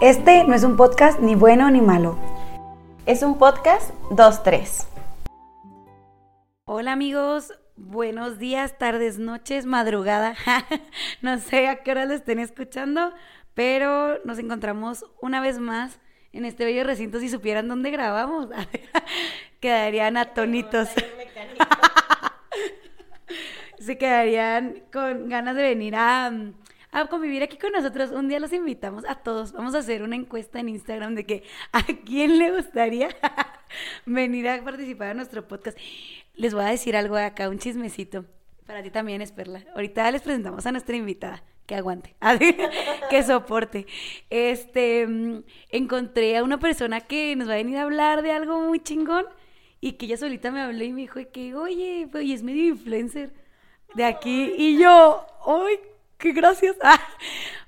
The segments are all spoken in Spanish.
Este no es un podcast ni bueno ni malo. Es un podcast 2-3. Hola amigos, buenos días, tardes, noches, madrugada. no sé a qué hora lo estén escuchando, pero nos encontramos una vez más en este bello recinto. Si supieran dónde grabamos, quedarían atónitos. Se quedarían con ganas de venir a, a convivir aquí con nosotros. Un día los invitamos a todos. Vamos a hacer una encuesta en Instagram de que a quién le gustaría venir a participar en nuestro podcast. Les voy a decir algo acá, un chismecito. Para ti también es Perla. Ahorita les presentamos a nuestra invitada. Que aguante, que soporte. Este, mm, encontré a una persona que nos va a venir a hablar de algo muy chingón y que ella solita me habló y me dijo que, oye, pues, y es medio influencer de aquí. Y yo, ¡ay, qué gracias! Ah,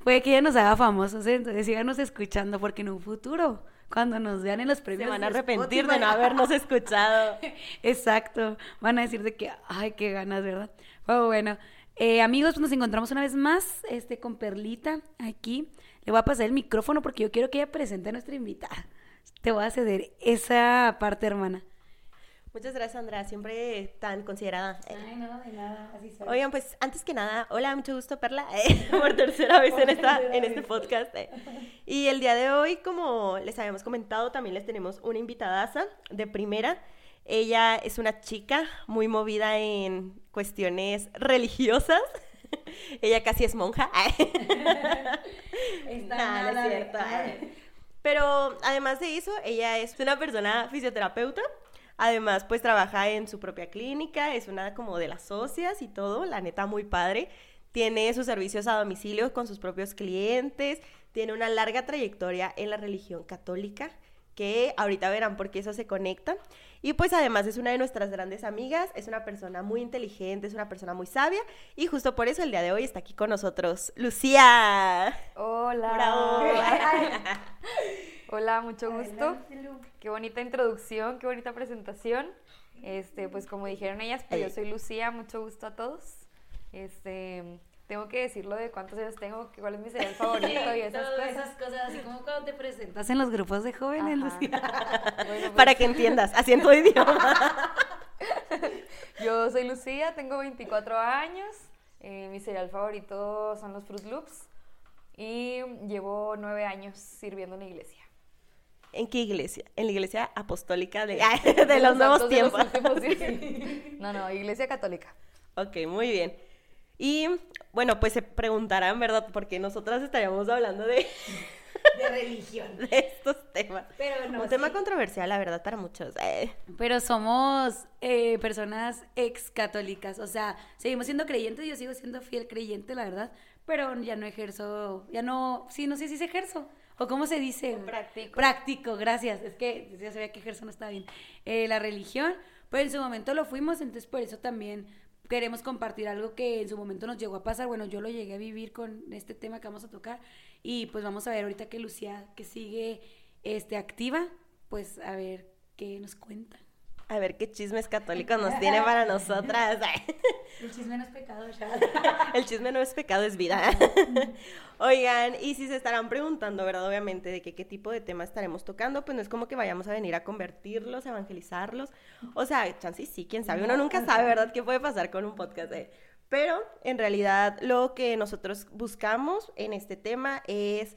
puede que ella nos haga famosos, ¿eh? entonces síganos escuchando porque en un futuro cuando nos vean en los premios. Se van a arrepentir de no habernos escuchado. Exacto. Van a decir de que, ay, qué ganas, ¿verdad? Pero bueno, eh, amigos, pues nos encontramos una vez más este, con Perlita aquí. Le voy a pasar el micrófono porque yo quiero que ella presente a nuestra invitada. Te voy a ceder esa parte, hermana. Muchas gracias, Andrea, siempre tan considerada. Ay, no, de nada, así soy. Oigan, pues antes que nada, hola, mucho gusto, Perla, eh, por tercera vez en, esta, en este podcast. Eh. Y el día de hoy, como les habíamos comentado, también les tenemos una invitadaza de primera. Ella es una chica muy movida en cuestiones religiosas. Ella casi es monja. Está nada, es cierto. Pero además de eso, ella es una persona fisioterapeuta Además, pues trabaja en su propia clínica, es una como de las socias y todo, la neta muy padre. Tiene sus servicios a domicilio con sus propios clientes, tiene una larga trayectoria en la religión católica, que ahorita verán por qué eso se conecta. Y pues además es una de nuestras grandes amigas, es una persona muy inteligente, es una persona muy sabia y justo por eso el día de hoy está aquí con nosotros Lucía. Hola. Hola, mucho gusto. Qué bonita introducción, qué bonita presentación. Este, pues como dijeron ellas, pues yo soy Lucía, mucho gusto a todos. Este, tengo que decirlo de cuántos años tengo, cuál es mi serial favorito y esas cosas. esas cosas, así como cuando te presentas en los grupos de jóvenes, Lucía. Pues Para que entiendas, así en tu idioma. yo soy Lucía, tengo 24 años. Eh, mi serial favorito son los Fruit Loops y llevo nueve años sirviendo en la iglesia. ¿En qué iglesia? En la iglesia apostólica de, de, los, nuevos tiempos. No, no, iglesia católica. Ok, muy bien. Y bueno, pues se preguntarán, ¿verdad? Porque nosotras estaríamos hablando de... De religión. De estos temas. Pero no, Un tema controversial, la verdad, para muchos. Eh. Pero somos eh, personas ex católicas. O sea, seguimos siendo creyentes. Yo sigo siendo fiel creyente, la verdad. Pero ya no ejerzo, ya no, sí, no sé si se ejerzo. ¿O cómo se dice? Práctico. Práctico, gracias. Es que ya sabía que ejerzo no está bien. Eh, la religión, pues en su momento lo fuimos, entonces por eso también queremos compartir algo que en su momento nos llegó a pasar. Bueno, yo lo llegué a vivir con este tema que vamos a tocar. Y pues vamos a ver ahorita que Lucía, que sigue este, activa, pues a ver qué nos cuenta. A ver qué chismes católicos nos tiene para nosotras. El chisme no es pecado, ya. El chisme no es pecado, es vida. Oigan, y si se estarán preguntando, ¿verdad? Obviamente, de qué tipo de tema estaremos tocando, pues no es como que vayamos a venir a convertirlos, a evangelizarlos. O sea, chances sí, quién sabe. Uno nunca sabe, ¿verdad? ¿Qué puede pasar con un podcast? Pero en realidad lo que nosotros buscamos en este tema es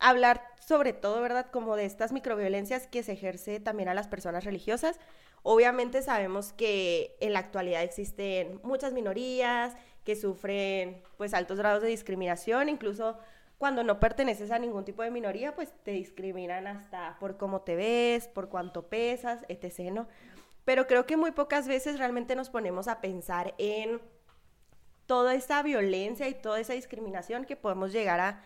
hablar sobre todo, ¿verdad? Como de estas microviolencias que se ejerce también a las personas religiosas. Obviamente sabemos que en la actualidad existen muchas minorías que sufren pues altos grados de discriminación, incluso cuando no perteneces a ningún tipo de minoría, pues te discriminan hasta por cómo te ves, por cuánto pesas, etc. ¿no? Pero creo que muy pocas veces realmente nos ponemos a pensar en toda esa violencia y toda esa discriminación que podemos llegar a,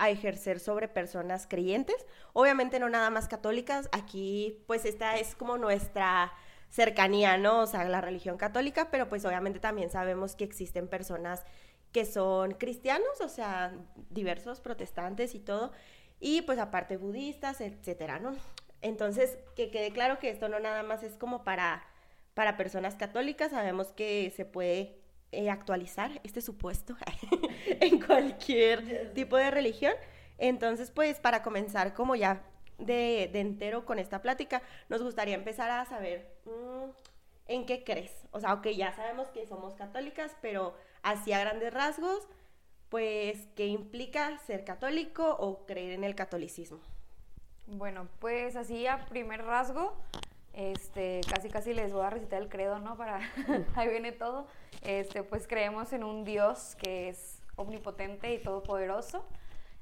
a ejercer sobre personas creyentes. Obviamente no nada más católicas, aquí pues esta es como nuestra cercanía, ¿no? O sea, la religión católica, pero pues obviamente también sabemos que existen personas que son cristianos, o sea, diversos protestantes y todo, y pues aparte budistas, etcétera, ¿no? Entonces, que quede claro que esto no nada más es como para, para personas católicas, sabemos que se puede eh, actualizar este supuesto en cualquier tipo de religión. Entonces, pues para comenzar como ya de, entero con esta plática, nos gustaría empezar a saber mm, en qué crees. O sea, ok, ya sabemos que somos católicas, pero así a grandes rasgos, pues, ¿qué implica ser católico o creer en el catolicismo? Bueno, pues así a primer rasgo, este, casi casi les voy a recitar el credo, ¿no? Para, ahí viene todo. Este, pues creemos en un Dios que es omnipotente y todopoderoso.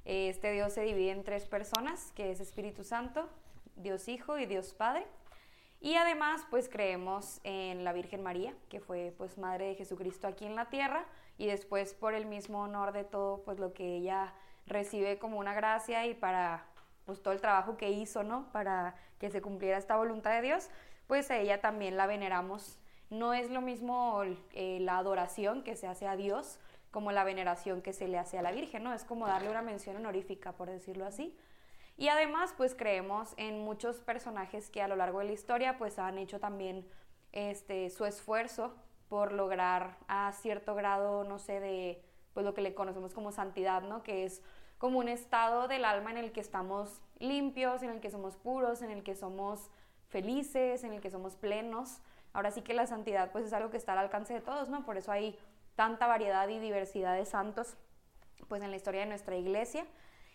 Este Dios se divide en tres personas, que es Espíritu Santo, Dios Hijo y Dios Padre. Y además, pues creemos en la Virgen María, que fue pues madre de Jesucristo aquí en la tierra y después por el mismo honor de todo, pues lo que ella recibe como una gracia y para pues todo el trabajo que hizo, ¿no? Para que se cumpliera esta voluntad de Dios, pues a ella también la veneramos. No es lo mismo eh, la adoración que se hace a Dios como la veneración que se le hace a la Virgen, ¿no? Es como darle una mención honorífica, por decirlo así. Y además, pues creemos en muchos personajes que a lo largo de la historia, pues han hecho también este, su esfuerzo por lograr a cierto grado, no sé, de pues lo que le conocemos como santidad, ¿no? Que es como un estado del alma en el que estamos limpios, en el que somos puros, en el que somos felices, en el que somos plenos. Ahora sí que la santidad pues es algo que está al alcance de todos, ¿no? Por eso hay tanta variedad y diversidad de santos pues en la historia de nuestra iglesia.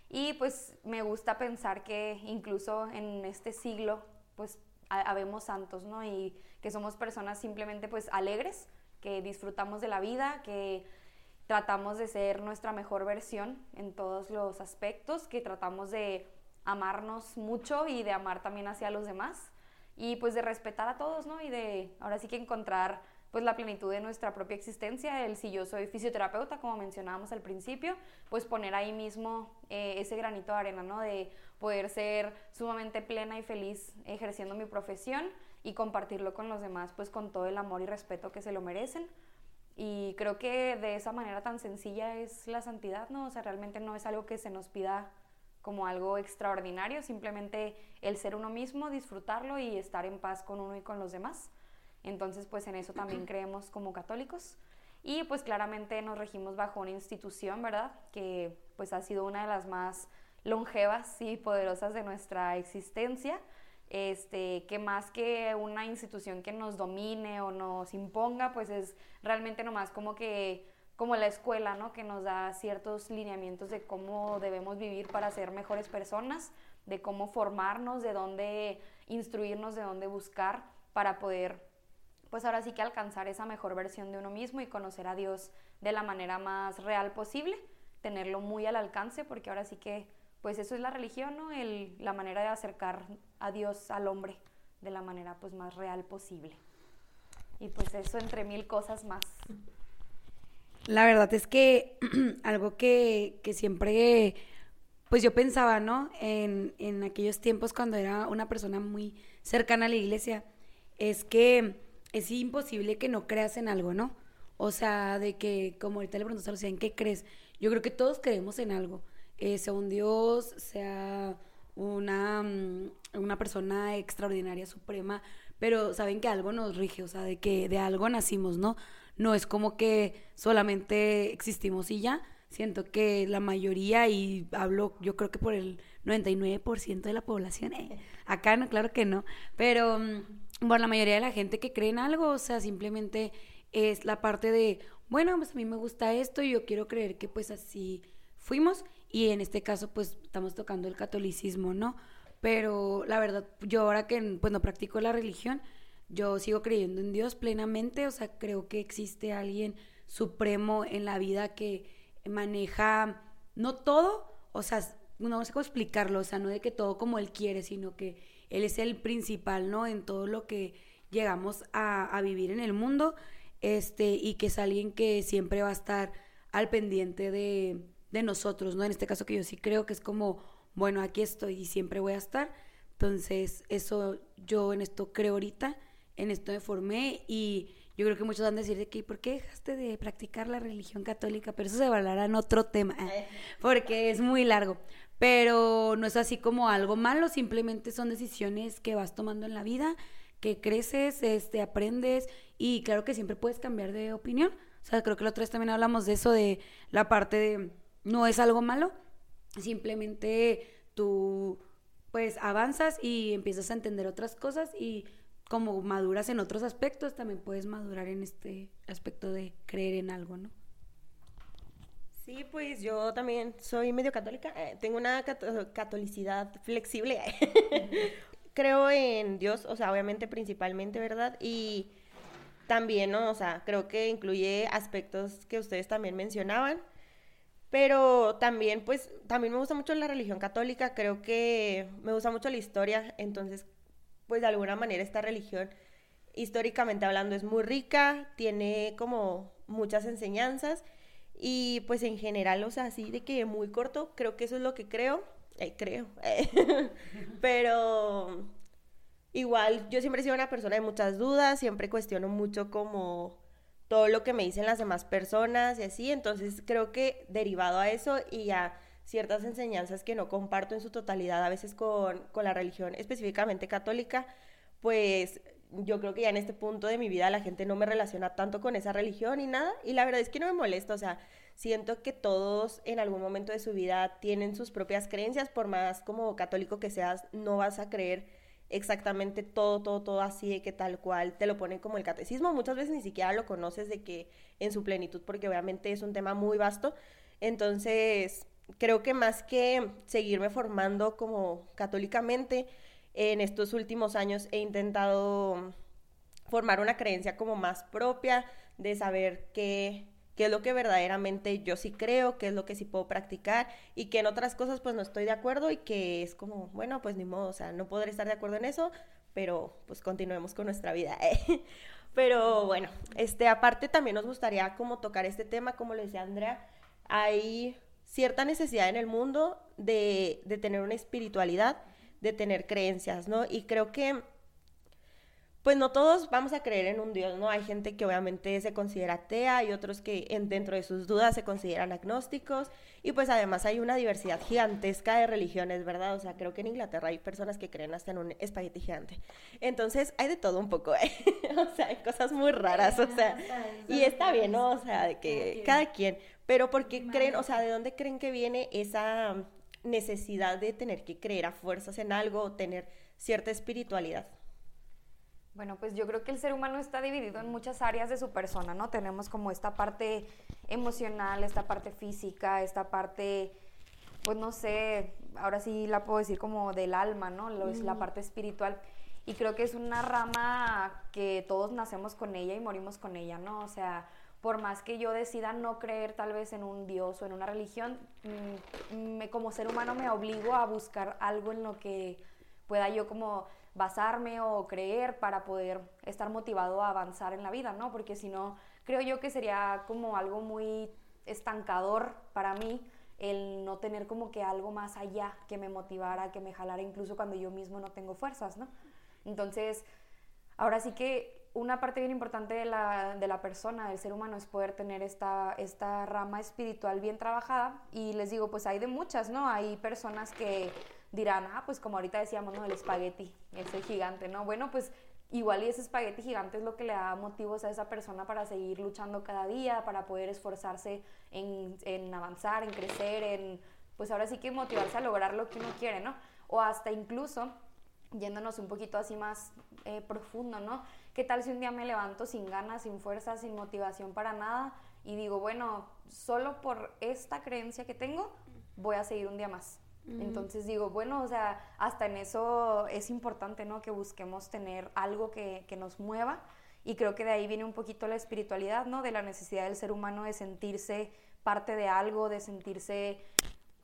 Y pues me gusta pensar que incluso en este siglo pues habemos santos, ¿no? Y que somos personas simplemente pues alegres, que disfrutamos de la vida, que tratamos de ser nuestra mejor versión en todos los aspectos, que tratamos de amarnos mucho y de amar también hacia los demás y pues de respetar a todos, ¿no? Y de ahora sí que encontrar pues la plenitud de nuestra propia existencia, el si yo soy fisioterapeuta, como mencionábamos al principio, pues poner ahí mismo eh, ese granito de arena, ¿no? De poder ser sumamente plena y feliz ejerciendo mi profesión y compartirlo con los demás, pues con todo el amor y respeto que se lo merecen. Y creo que de esa manera tan sencilla es la santidad, ¿no? O sea, realmente no es algo que se nos pida como algo extraordinario, simplemente el ser uno mismo, disfrutarlo y estar en paz con uno y con los demás. Entonces, pues en eso también creemos como católicos. Y pues claramente nos regimos bajo una institución, ¿verdad? Que pues ha sido una de las más longevas y poderosas de nuestra existencia. Este, que más que una institución que nos domine o nos imponga, pues es realmente nomás como que como la escuela, ¿no? Que nos da ciertos lineamientos de cómo debemos vivir para ser mejores personas, de cómo formarnos, de dónde instruirnos, de dónde buscar para poder pues ahora sí que alcanzar esa mejor versión de uno mismo y conocer a Dios de la manera más real posible, tenerlo muy al alcance, porque ahora sí que, pues eso es la religión, ¿no? El, la manera de acercar a Dios al hombre de la manera pues más real posible. Y pues eso entre mil cosas más. La verdad es que algo que, que, siempre, pues yo pensaba, ¿no? En, en aquellos tiempos cuando era una persona muy cercana a la iglesia, es que es imposible que no creas en algo, ¿no? O sea, de que, como ahorita le preguntaste a Lucía, ¿en qué crees? Yo creo que todos creemos en algo, eh, sea un Dios, sea una, mm, una persona extraordinaria, suprema, pero saben que algo nos rige, o sea, de que de algo nacimos, ¿no? No es como que solamente existimos y ya. Siento que la mayoría, y hablo yo creo que por el 99% de la población, eh, acá no, claro que no, pero mm, bueno, la mayoría de la gente que cree en algo, o sea, simplemente es la parte de, bueno, pues a mí me gusta esto y yo quiero creer que pues así fuimos y en este caso pues estamos tocando el catolicismo, ¿no? Pero la verdad, yo ahora que pues no practico la religión, yo sigo creyendo en Dios plenamente, o sea, creo que existe alguien supremo en la vida que maneja no todo, o sea, no sé cómo explicarlo, o sea, no de que todo como Él quiere, sino que él es el principal, ¿no? En todo lo que llegamos a, vivir en el mundo, este, y que es alguien que siempre va a estar al pendiente de, de nosotros, ¿no? En este caso que yo sí creo que es como, bueno, aquí estoy y siempre voy a estar. Entonces, eso yo en esto creo ahorita, en esto me formé y yo creo que muchos van a decir de que, ¿por qué dejaste de practicar la religión católica? Pero eso se hablará en otro tema, porque es muy largo pero no es así como algo malo, simplemente son decisiones que vas tomando en la vida, que creces, este, aprendes y claro que siempre puedes cambiar de opinión. O sea, creo que la otra vez también hablamos de eso, de la parte de no es algo malo, simplemente tú pues avanzas y empiezas a entender otras cosas y como maduras en otros aspectos, también puedes madurar en este aspecto de creer en algo, ¿no? Sí, pues yo también soy medio católica, eh, tengo una catolicidad flexible. creo en Dios, o sea, obviamente principalmente, ¿verdad? Y también, ¿no? O sea, creo que incluye aspectos que ustedes también mencionaban. Pero también, pues, también me gusta mucho la religión católica, creo que me gusta mucho la historia, entonces, pues, de alguna manera esta religión, históricamente hablando, es muy rica, tiene como muchas enseñanzas y pues en general, o sea, así de que muy corto, creo que eso es lo que creo, eh, creo, pero igual yo siempre he sido una persona de muchas dudas, siempre cuestiono mucho como todo lo que me dicen las demás personas y así, entonces creo que derivado a eso y a ciertas enseñanzas que no comparto en su totalidad, a veces con, con la religión específicamente católica, pues yo creo que ya en este punto de mi vida la gente no me relaciona tanto con esa religión y nada, y la verdad es que no me molesta, o sea, siento que todos en algún momento de su vida tienen sus propias creencias, por más como católico que seas, no vas a creer exactamente todo, todo, todo así de que tal cual te lo ponen como el catecismo, muchas veces ni siquiera lo conoces de que en su plenitud, porque obviamente es un tema muy vasto, entonces creo que más que seguirme formando como católicamente, en estos últimos años he intentado formar una creencia como más propia, de saber qué, qué es lo que verdaderamente yo sí creo, qué es lo que sí puedo practicar y que en otras cosas pues no estoy de acuerdo y que es como, bueno, pues ni modo, o sea, no podré estar de acuerdo en eso, pero pues continuemos con nuestra vida. ¿eh? Pero bueno, este aparte también nos gustaría como tocar este tema, como le decía Andrea, hay cierta necesidad en el mundo de, de tener una espiritualidad de tener creencias, ¿no? Y creo que, pues no todos vamos a creer en un Dios, ¿no? Hay gente que obviamente se considera atea y otros que en, dentro de sus dudas se consideran agnósticos y pues además hay una diversidad gigantesca de religiones, ¿verdad? O sea, creo que en Inglaterra hay personas que creen hasta en un espagueti gigante. Entonces hay de todo un poco, ¿eh? o sea, hay cosas muy raras, o sea, y está bien, ¿no? O sea, de que cada quien, pero ¿por qué creen, o sea, de dónde creen que viene esa necesidad de tener que creer a fuerzas en algo o tener cierta espiritualidad? Bueno, pues yo creo que el ser humano está dividido en muchas áreas de su persona, ¿no? Tenemos como esta parte emocional, esta parte física, esta parte, pues no sé, ahora sí la puedo decir como del alma, ¿no? Lo, es la parte espiritual. Y creo que es una rama que todos nacemos con ella y morimos con ella, ¿no? O sea, por más que yo decida no creer tal vez en un Dios o en una religión, mm, me, como ser humano me obligo a buscar algo en lo que pueda yo como basarme o creer para poder estar motivado a avanzar en la vida, ¿no? Porque si no, creo yo que sería como algo muy estancador para mí el no tener como que algo más allá que me motivara, que me jalara incluso cuando yo mismo no tengo fuerzas, ¿no? Entonces, ahora sí que una parte bien importante de la, de la, persona, del ser humano, es poder tener esta, esta rama espiritual bien trabajada. Y les digo, pues hay de muchas, ¿no? Hay personas que dirán, ah, pues como ahorita decíamos, ¿no? El espagueti, ese gigante, ¿no? Bueno, pues igual y ese espagueti gigante es lo que le da motivos a esa persona para seguir luchando cada día, para poder esforzarse en, en avanzar, en crecer, en, pues ahora sí que motivarse a lograr lo que uno quiere, ¿no? O hasta incluso, yéndonos un poquito así más eh, profundo, ¿no? ¿Qué tal si un día me levanto sin ganas, sin fuerza, sin motivación para nada y digo, bueno, solo por esta creencia que tengo, voy a seguir un día más? Entonces digo, bueno, o sea, hasta en eso es importante, ¿no? Que busquemos tener algo que, que, nos mueva. Y creo que de ahí viene un poquito la espiritualidad, ¿no? De la necesidad del ser humano de sentirse parte de algo, de sentirse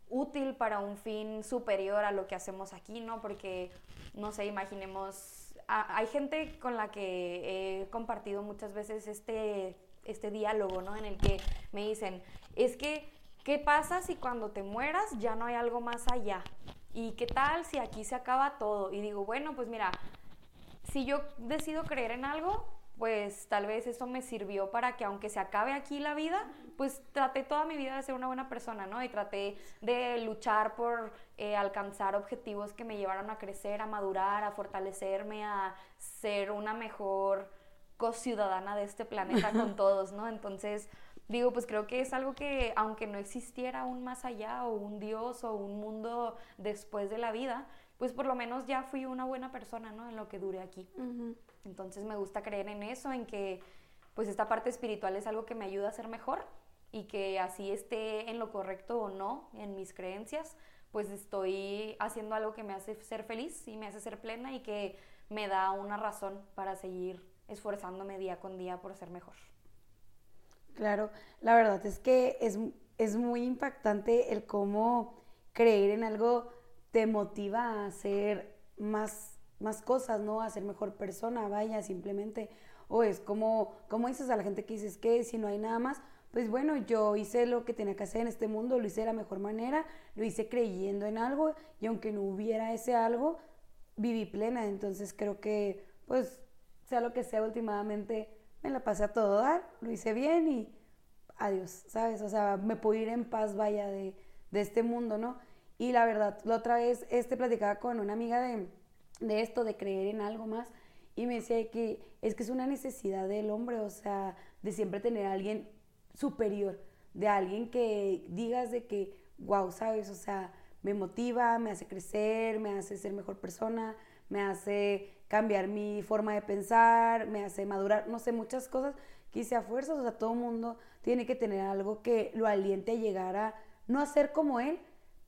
útil para un fin superior a lo que hacemos aquí, ¿no? Porque, no sé, imaginemos hay gente con la que he compartido muchas veces este, este diálogo, ¿no? En el que me dicen, es que, ¿qué pasa si cuando te mueras ya no hay algo más allá? ¿Y qué tal si aquí se acaba todo? Y digo, bueno, pues mira, si yo decido creer en algo, pues tal vez eso me sirvió para que aunque se acabe aquí la vida, pues traté toda mi vida de ser una buena persona, ¿no? Y traté de luchar por eh, alcanzar objetivos que me llevaron a crecer, a madurar, a fortalecerme, a ser una mejor co-ciudadana de este planeta con todos, ¿no? Entonces, digo, pues creo que es algo que aunque no existiera un más allá o un Dios o un mundo después de la vida, pues por lo menos ya fui una buena persona, ¿no? En lo que dure aquí. Entonces me gusta creer en eso, en que pues esta parte espiritual es algo que me ayuda a ser mejor y que así esté en lo correcto o no en mis creencias, pues estoy haciendo algo que me hace ser feliz y me hace ser plena y que me da una razón para seguir esforzándome día con día por ser mejor. Claro, la verdad es que es, es muy impactante el cómo creer en algo te motiva a hacer más, más cosas, ¿no? A ser mejor persona, vaya, simplemente. O es como, como dices a la gente que dices que si no hay nada más, pues bueno, yo hice lo que tenía que hacer en este mundo, lo hice de la mejor manera, lo hice creyendo en algo y aunque no hubiera ese algo, viví plena. Entonces creo que, pues, sea lo que sea, últimamente me la pasé a todo dar, lo hice bien y adiós, ¿sabes? O sea, me puedo ir en paz, vaya, de, de este mundo, ¿no? Y la verdad, la otra vez este, platicaba con una amiga de, de esto, de creer en algo más, y me decía que es que es una necesidad del hombre, o sea, de siempre tener a alguien superior, de alguien que digas de que, wow, ¿sabes? O sea, me motiva, me hace crecer, me hace ser mejor persona, me hace cambiar mi forma de pensar, me hace madurar, no sé, muchas cosas que hice a fuerzas, o sea, todo mundo tiene que tener algo que lo aliente a llegar a no a ser como él,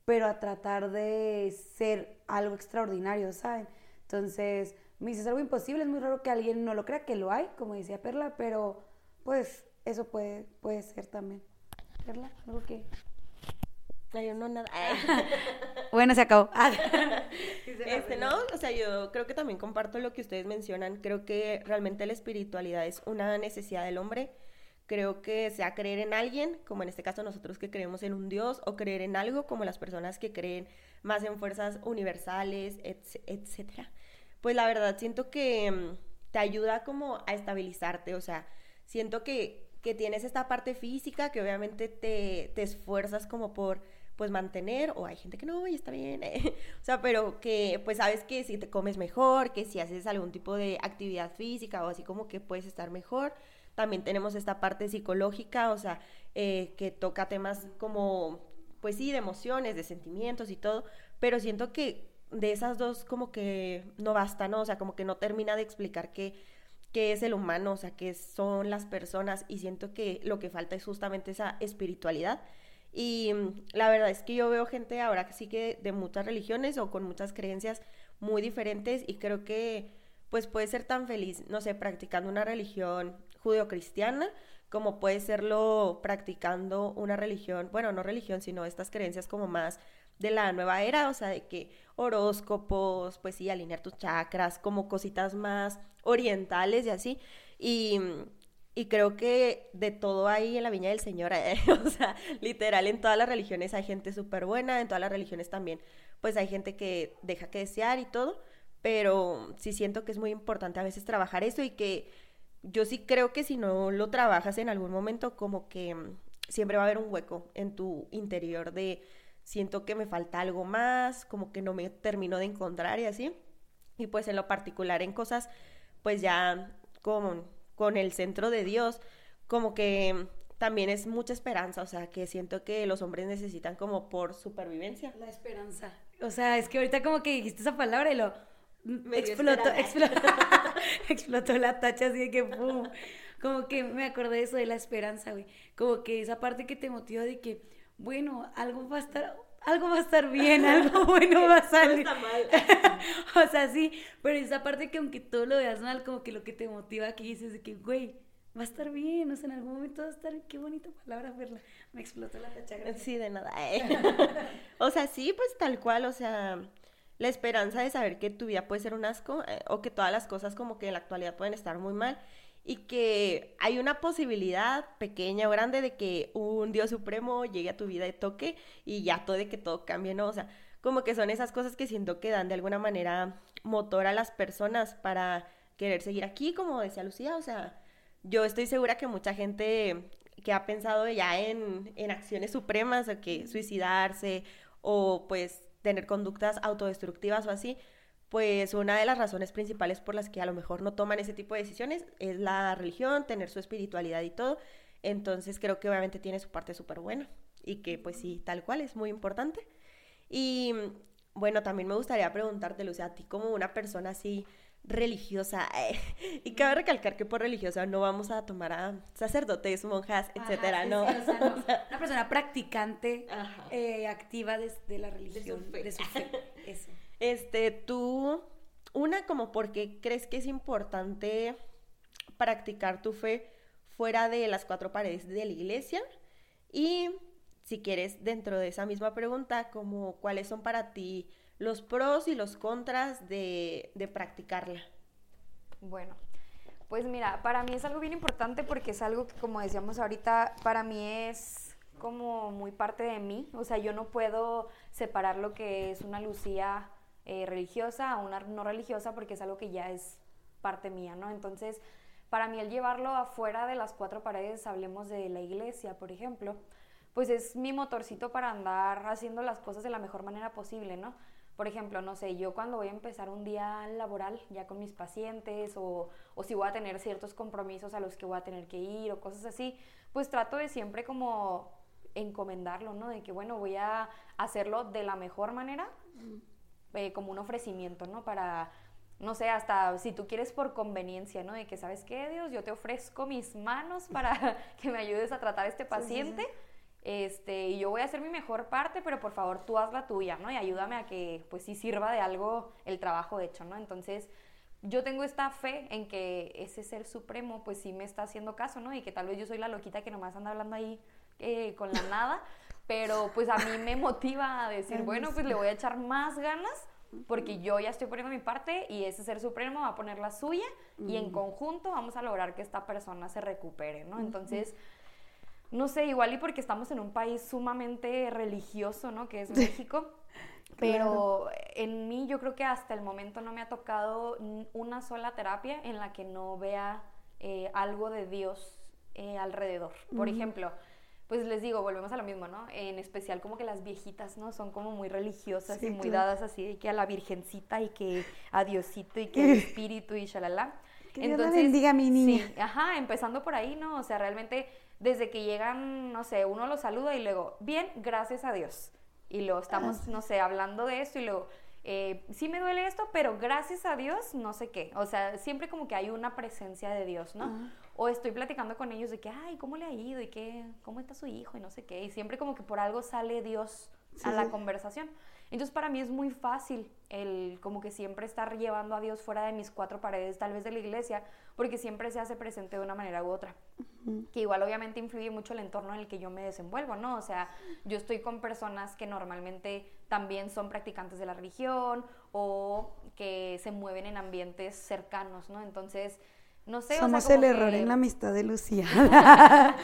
pero a tratar de ser algo extraordinario, ¿saben? Entonces, me dice, es algo imposible, es muy raro que alguien no lo crea, que lo hay, como decía Perla, pero pues eso puede, puede ser también. Perla, algo que... Ay, no, nada. bueno, se acabó. este, no, o sea, yo creo que también comparto lo que ustedes mencionan. Creo que realmente la espiritualidad es una necesidad del hombre Creo que sea creer en alguien, como en este caso nosotros que creemos en un Dios, o creer en algo, como las personas que creen más en fuerzas universales, etcétera. Pues la verdad siento que mm, te ayuda como a estabilizarte, o sea, siento que, que tienes esta parte física que obviamente te, te esfuerzas como por pues mantener, o hay gente que no, y está bien, o sea, pero que pues sabes que si te comes mejor, que si haces algún tipo de actividad física o así como que puedes estar mejor, también tenemos esta parte psicológica, o sea, eh, que toca temas como, pues sí, de emociones, de sentimientos y todo, pero siento que de esas dos como que no basta, ¿no? O sea, como que no termina de explicar qué, qué es el humano, o sea, qué son las personas y siento que lo que falta es justamente esa espiritualidad. Y mm, la verdad es que yo veo gente ahora que sí que de muchas religiones o con muchas creencias muy diferentes y creo que pues puede ser tan feliz, no sé, practicando una religión judeocristiana, como puede serlo practicando una religión, bueno, no religión, sino estas creencias como más de la nueva era, o sea, de que horóscopos, pues sí, alinear tus chakras, como cositas más orientales y así. Y, y creo que de todo ahí en la viña del Señor, eh, o sea, literal, en todas las religiones hay gente súper buena, en todas las religiones también, pues hay gente que deja que desear y todo, pero sí siento que es muy importante a veces trabajar eso y que yo sí creo que si no lo trabajas en algún momento, como que mm, siempre va a haber un hueco en tu interior de siento que me falta algo más, como que no me termino de encontrar y así. Y pues en lo particular en cosas, pues ya con, con el centro de Dios, como que también es mucha esperanza, o sea, que siento que los hombres necesitan como por supervivencia. La esperanza. O sea, es que ahorita como que dijiste esa palabra y lo explotó, explotó, explotó la tacha así de que pum. Como que me acordé de eso de la esperanza, güey. Como que esa parte que te motiva de que, bueno, algo va a estar, algo va a estar bien, algo bueno va a salir. No está mal. o sea, sí, pero esa parte que aunque todo lo veas mal, como que lo que te motiva aquí dices de que, güey, va a estar bien, o sea, en algún momento va a estar, qué bonita palabra verla. Me explotó la tacha. Sí, de nada. Eh. o sea, sí, pues tal cual, o sea, la esperanza de saber que tu vida puede ser un asco eh, o que todas las cosas como que en la actualidad pueden estar muy mal y que hay una posibilidad pequeña o grande de que un Dios supremo llegue a tu vida y toque y ya todo de que todo cambie, ¿no? O sea, como que son esas cosas que siento que dan de alguna manera motor a las personas para querer seguir aquí, como decía Lucía, o sea, yo estoy segura que mucha gente que ha pensado ya en, en acciones supremas o que suicidarse o pues tener conductas autodestructivas o así, pues una de las razones principales por las que a lo mejor no toman ese tipo de decisiones es la religión, tener su espiritualidad y todo. Entonces creo que obviamente tiene su parte súper buena y que pues sí, tal cual es muy importante. Y bueno, también me gustaría preguntarte, Lucia, a ti como una persona así religiosa, y cabe recalcar que por religiosa no vamos a tomar a sacerdotes, monjas, etcétera, ¿no? una persona practicante, eh, activa de, la religión, de su fe. Eso. Este, tú, una como porque crees que es importante practicar tu fe fuera de las cuatro paredes de la iglesia y si quieres dentro de esa misma pregunta como cuáles son para ti los pros y los contras de, de practicarla. Bueno, pues mira, para mí es algo bien importante porque es algo que como decíamos ahorita, para mí es como muy parte de mí, o sea, yo no puedo separar lo que es una Lucía eh, religiosa a una no religiosa porque es algo que ya es parte mía, ¿no? Entonces, para mí el llevarlo afuera de las cuatro paredes, hablemos de la iglesia, por ejemplo, pues es mi motorcito para andar haciendo las cosas de la mejor manera posible, ¿no? Por ejemplo, no sé, yo cuando voy a empezar un día laboral ya con mis pacientes o, o si voy a tener ciertos compromisos a los que voy a tener que ir o cosas así, pues trato de siempre como encomendarlo, ¿no? De que, bueno, voy a hacerlo de la mejor manera, eh, como un ofrecimiento, ¿no? Para, no sé, hasta si tú quieres por conveniencia, ¿no? De que, ¿sabes qué, Dios? Yo te ofrezco mis manos para que me ayudes a tratar a este paciente. Este, y yo voy a hacer mi mejor parte, pero por favor tú haz la tuya, ¿no? Y ayúdame a que, pues sí sirva de algo el trabajo hecho, ¿no? Entonces, yo tengo esta fe en que ese ser supremo, pues sí me está haciendo caso, ¿no? Y que tal vez yo soy la loquita que nomás anda hablando ahí eh, con la nada, pero pues a mí me motiva a decir, bueno, pues le voy a echar más ganas porque yo ya estoy poniendo mi parte y ese ser supremo va a poner la suya y en conjunto vamos a lograr que esta persona se recupere, ¿no? Entonces, no sé, igual y porque estamos en un país sumamente religioso, ¿no? Que es México. Pero en mí yo creo que hasta el momento no me ha tocado una sola terapia en la que no vea eh, algo de Dios eh, alrededor. Por ejemplo, pues les digo, volvemos a lo mismo, ¿no? En especial como que las viejitas, ¿no? Son como muy religiosas y muy dadas así, de que a la virgencita y que a Diosito y que al espíritu y shalala. Que Dios Entonces, bendiga a mi niña. Sí, ajá, empezando por ahí, ¿no? O sea, realmente desde que llegan, no sé, uno los saluda y luego, bien, gracias a Dios. Y luego estamos, ah. no sé, hablando de esto y luego, eh, sí me duele esto, pero gracias a Dios, no sé qué. O sea, siempre como que hay una presencia de Dios, ¿no? O estoy platicando con ellos de que, ay, ¿cómo le ha ido? ¿Y qué? ¿Cómo está su hijo? Y no sé qué. Y siempre como que por algo sale Dios a la conversación. Entonces para mí es muy fácil el como que siempre estar llevando a Dios fuera de mis cuatro paredes, tal vez de la iglesia, porque siempre se hace presente de una manera u otra. Que igual obviamente influye mucho el entorno en el que yo me desenvuelvo, ¿no? O sea, yo estoy con personas que normalmente también son practicantes de la religión o que se mueven en ambientes cercanos, ¿no? Entonces, no sé, Somos o sea, el error en la amistad de Lucía.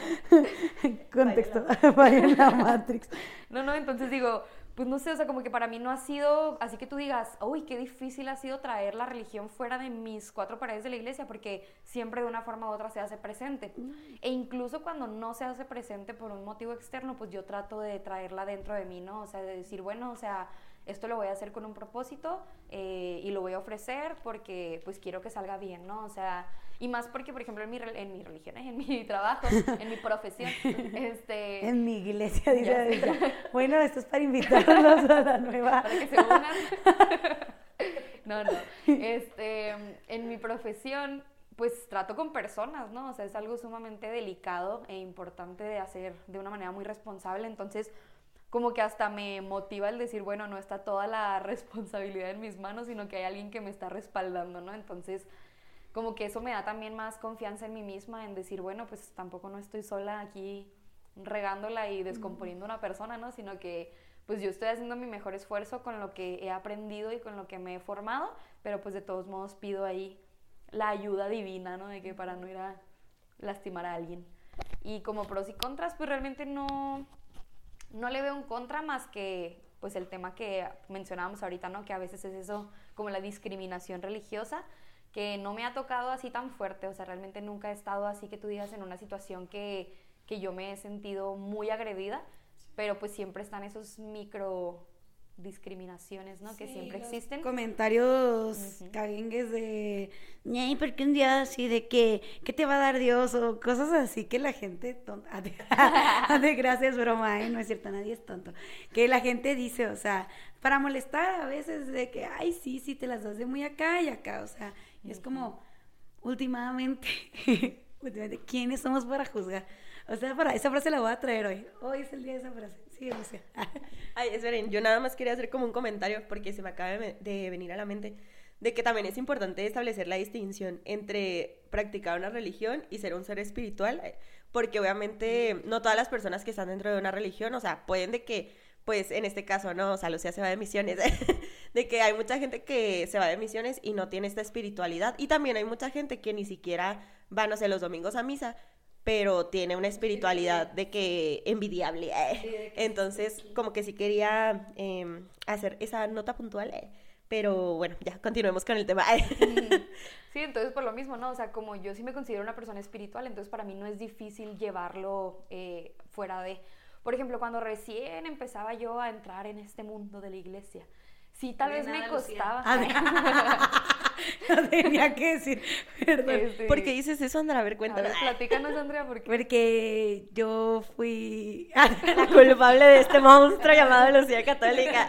Contexto, vaya la Matrix. No, no, entonces digo, pues no sé, o sea, como que para mí no ha sido, así que tú digas, uy, qué difícil ha sido traer la religión fuera de mis cuatro paredes de la iglesia, porque siempre de una forma u otra se hace presente. Mm. E incluso cuando no se hace presente por un motivo externo, pues yo trato de traerla dentro de mí, ¿no? O sea, de decir, bueno, o sea, esto lo voy a hacer con un propósito eh, y lo voy a ofrecer porque pues quiero que salga bien, ¿no? O sea, y más porque, por ejemplo, en mi, en mi religión, en mi trabajo, en mi profesión, este... En mi iglesia, dice ella. Bueno, esto es para invitarlos a la nueva... Para que se unan. no, no. Este, en mi profesión, pues trato con personas, ¿no? O sea, es algo sumamente delicado e importante de hacer de una manera muy responsable. Entonces, como que hasta me motiva el decir, bueno, no está toda la responsabilidad en mis manos, sino que hay alguien que me está respaldando, ¿no? Entonces, como que eso me da también más confianza en mí misma, en decir, bueno, pues tampoco no estoy sola aquí regándola y descomponiendo una persona, ¿no? Sino que pues yo estoy haciendo mi mejor esfuerzo con lo que he aprendido y con lo que me he formado, pero pues de todos modos pido ahí la ayuda divina, ¿no? De que para no ir a lastimar a alguien. Y como pros y contras, pues realmente no, no le veo un contra más que pues el tema que mencionábamos ahorita, ¿no? Que a veces es eso como la discriminación religiosa, que no me ha tocado así tan fuerte, o sea, realmente nunca he estado así que tú digas en una situación que, que yo me he sentido muy agredida, pero pues siempre están esos micro discriminaciones, ¿no? que siempre existen. Comentarios caguengues de, ¿y por qué un día así de que, ¿qué te va a dar Dios? O cosas así que la gente tonta. de gracias, broma, ¿eh? no es cierto, nadie es tonto. Que la gente dice, o sea, para molestar a veces de que, ay, sí, sí, te las das de muy acá y acá, o sea, y es como, últimamente, últimamente, ¿quiénes somos para juzgar? O sea, para esa frase la voy a traer hoy. Hoy es el día de esa frase. Sí, Lucia. Ay, esperen, yo nada más quería hacer como un comentario porque se me acaba de venir a la mente de que también es importante establecer la distinción entre practicar una religión y ser un ser espiritual, eh, porque obviamente no todas las personas que están dentro de una religión, o sea, pueden de que, pues en este caso, no, o sea, Lucía se va de misiones, de que hay mucha gente que se va de misiones y no tiene esta espiritualidad, y también hay mucha gente que ni siquiera van, a sé, los domingos a misa, pero tiene una espiritualidad de que envidiable. Eh. Entonces, como que sí quería em, hacer esa nota puntual. Eh. Pero bueno, ya continuemos con el tema. Sí, entonces por lo mismo, ¿no? O sea, como yo sí me considero una persona espiritual, entonces para mí no es difícil llevarlo eh, fuera de... Por ejemplo, cuando recién empezaba yo a entrar en este mundo de la iglesia, sí, tal vez me costaba. no tenía que decir, perdón. Este, ¿Por qué dices eso, Andrea? A ver, cuéntanos. platícanos, Andrea, ¿por qué? Porque yo fui la culpable de este monstruo llamado Lucía Católica.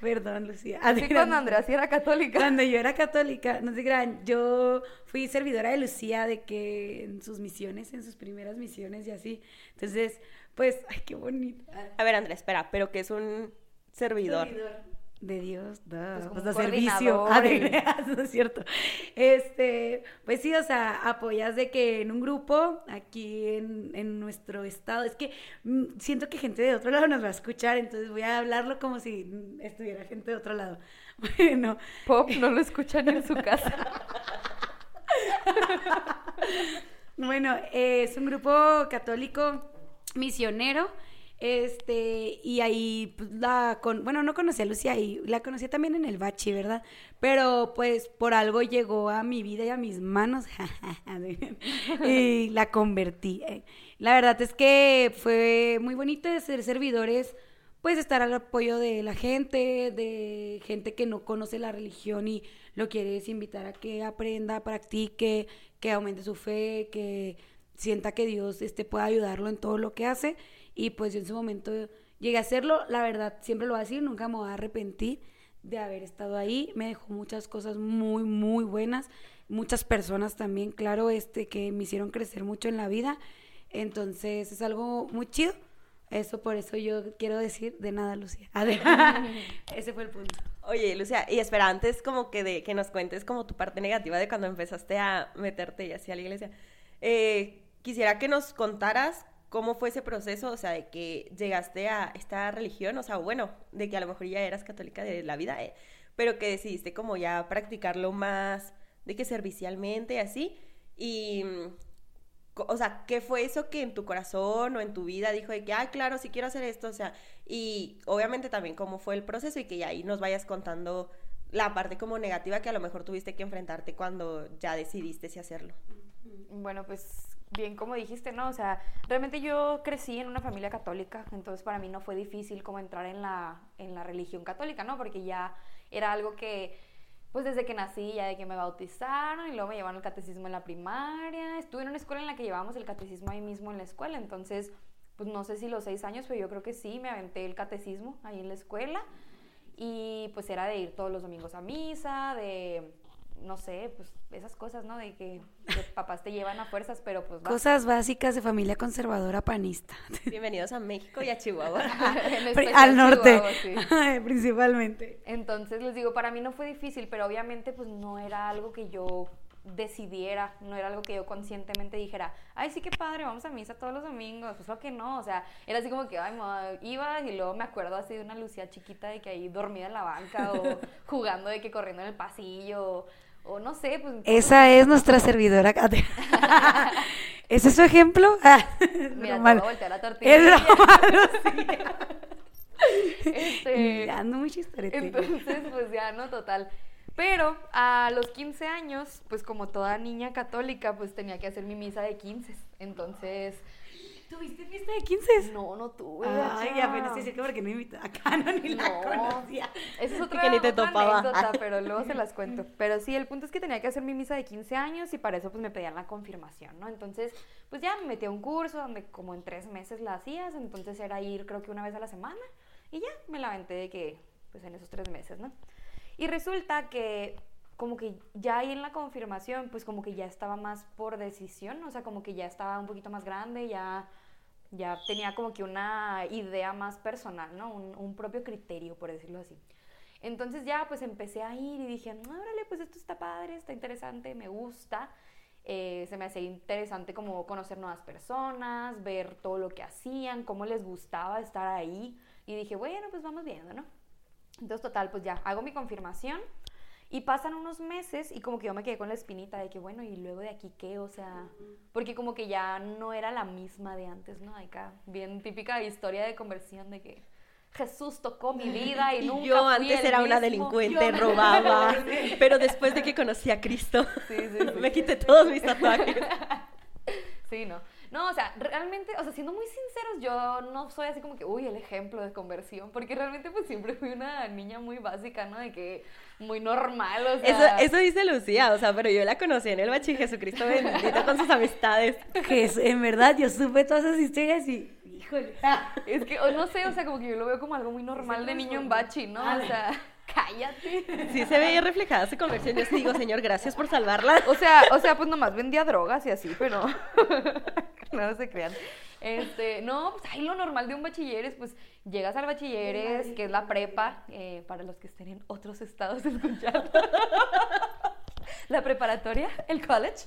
Perdón, Lucía. Así cuando Andrea sí era católica. Cuando yo era católica, no se crean, yo fui servidora de Lucía de que en sus misiones, en sus primeras misiones y así. Entonces, pues, ay, qué bonita. A ver, Andrea, espera, pero que es un servidor. servidor de Dios, da, pues, pues servicio. Ah, no es cierto. Este, pues sí, o sea, apoyas de que en un grupo, aquí en, en, nuestro estado, es que mm, siento que gente de otro lado nos va a escuchar, entonces voy a hablarlo como si estuviera gente de otro lado. Bueno. Pop no lo escucha ni en su casa. bueno, es un grupo católico misionero este, y ahí pues, la con, bueno, no conocí a Lucía y la conocí también en el bachi, ¿verdad? Pero pues por algo llegó a mi vida y a mis manos y la convertí. Eh. La verdad es que fue muy bonito de ser servidores, pues estar al apoyo de la gente, de gente que no conoce la religión y lo quieres invitar a que aprenda, practique, que aumente su fe, que sienta que Dios este, pueda ayudarlo en todo lo que hace y pues yo en su momento llegué a hacerlo, la verdad, siempre lo voy a decir, nunca me voy a arrepentir de haber estado ahí, me dejó muchas cosas muy, muy buenas, muchas personas también, claro, este, que me hicieron crecer mucho en la vida, entonces es algo muy chido, eso por eso yo quiero decir de nada, Lucía. Ese fue el punto. Oye, Lucía, y espera, antes como que de que nos cuentes como tu parte negativa de cuando empezaste a meterte y así a la iglesia, eh, quisiera que nos contaras ¿Cómo fue ese proceso? O sea, de que llegaste a esta religión, o sea, bueno, de que a lo mejor ya eras católica de la vida, eh, pero que decidiste como ya practicarlo más, de que servicialmente, así. Y, o sea, ¿qué fue eso que en tu corazón o en tu vida dijo de que, ah, claro, sí quiero hacer esto? O sea, y obviamente también cómo fue el proceso y que ya ahí nos vayas contando la parte como negativa que a lo mejor tuviste que enfrentarte cuando ya decidiste si hacerlo. Bueno, pues bien como dijiste, ¿no? O sea, realmente yo crecí en una familia católica, entonces para mí no fue difícil como entrar en la, en la religión católica, ¿no? Porque ya era algo que, pues desde que nací, ya de que me bautizaron y luego me llevaron el catecismo en la primaria, estuve en una escuela en la que llevábamos el catecismo ahí mismo en la escuela, entonces, pues no sé si los seis años, pero yo creo que sí, me aventé el catecismo ahí en la escuela y pues era de ir todos los domingos a misa, de no sé, pues esas cosas, ¿no? De que, papás te llevan a fuerzas, pero pues... Cosas básicas de familia conservadora panista. Bienvenidos a México y a Chihuahua. Al norte, principalmente. Entonces les digo, para mí no fue difícil, pero obviamente pues no era algo que yo decidiera, no era algo que yo conscientemente dijera, ay, sí, qué padre, vamos a misa todos los domingos, pues lo que no, o sea, era así como que, ay, iba y luego me acuerdo así de una Lucía chiquita de que ahí dormida en la banca o jugando de que corriendo en el pasillo, o no sé, pues... Esa es nuestra servidora. ¿Ese es su ejemplo? Ah, Mira, te voy a la tortilla. Es este, ando muy chistorete. Entonces, pues ya, ¿no? Total. Pero a los 15 años, pues como toda niña católica, pues tenía que hacer mi misa de 15. Entonces, ¿Tuviste fiesta de 15? No, no tuve. Ay, gacha. apenas decía que porque no invitó a Canon ni la No. conocía. Esa es otra, Que ni te topaba. anécdota, pero luego se las cuento. Pero sí, el punto es que tenía que hacer mi misa de 15 años y para eso pues me pedían la confirmación, ¿no? Entonces, pues ya me metí a un curso donde como en tres meses la hacías, entonces era ir creo que una vez a la semana y ya me la aventé de que, pues en esos tres meses, ¿no? Y resulta que como que ya ahí en la confirmación, pues como que ya estaba más por decisión, o sea, como que ya estaba un poquito más grande, ya ya tenía como que una idea más personal, ¿no? Un, un propio criterio, por decirlo así. Entonces ya pues empecé a ir y dije, "Ah, órale, pues esto está padre, está interesante, me gusta. Eh, se me hacía interesante como conocer nuevas personas, ver todo lo que hacían, cómo les gustaba estar ahí. Y dije, bueno, pues vamos viendo, ¿no? Entonces, total, pues ya hago mi confirmación y pasan unos meses y como que yo me quedé con la espinita de que, bueno, ¿y luego de aquí qué? O sea, porque como que ya no era la misma de antes, ¿no? Acá, bien típica historia de conversión de que Jesús tocó mi vida y, Y nunca yo fui antes el era una delincuente, Yo- robaba, pero después de que conocí a Cristo, Sí, sí, sí. me quité todos mis tatuajes. Sí, no. No, o sea, realmente, o sea, siendo muy sinceros, yo no soy así como que, uy, el ejemplo de conversión, porque realmente pues siempre fui una niña muy básica, ¿no? De que muy normal, o Eso, sea... eso dice Lucía, o sea, pero yo la conocí en el bachi Jesucristo bendito con sus amistades. Que es- en verdad yo supe todas esas historias y, híjole. Es que, o no sé, o sea, como que yo lo veo como algo muy normal de niño en bachi, ¿no? O sea, cállate. Sí se veía reflejada su conversión. Yo digo, Señor, gracias por salvarla. O sea, o sea, pues nomás vendía drogas y así, pero no se crean. Este, no, pues ahí lo normal de un bachilleres, pues llegas al bachilleres, que es la prepa, eh, para los que estén en otros estados escuchando. la preparatoria, el college.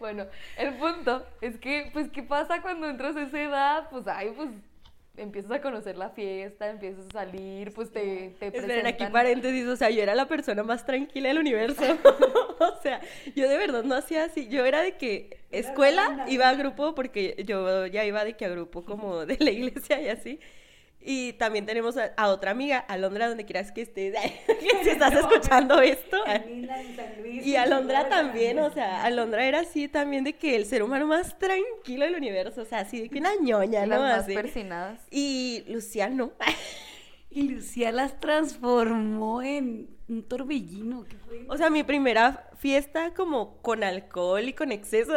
Bueno, el punto es que, pues, ¿qué pasa cuando entras a esa edad? Pues, ay, pues, empiezas a conocer la fiesta, empiezas a salir, pues, te, te Esperen, aquí presentan- paréntesis, o sea, yo era la persona más tranquila del universo. o sea, yo de verdad no hacía así. Yo era de que escuela, iba a grupo, porque yo ya iba de que a grupo como de la iglesia y así. Y también tenemos a, a otra amiga, Alondra, donde quieras que estés, si estás escuchando esto. Y Alondra también, o sea, Alondra era así también de que el ser humano más tranquilo del universo, o sea, así de que una ñoña, las ¿no? más Así. persinadas. Y Lucía no. Y Lucía las transformó en un torbellino. ¿Qué fue? O sea, mi primera fiesta como con alcohol y con exceso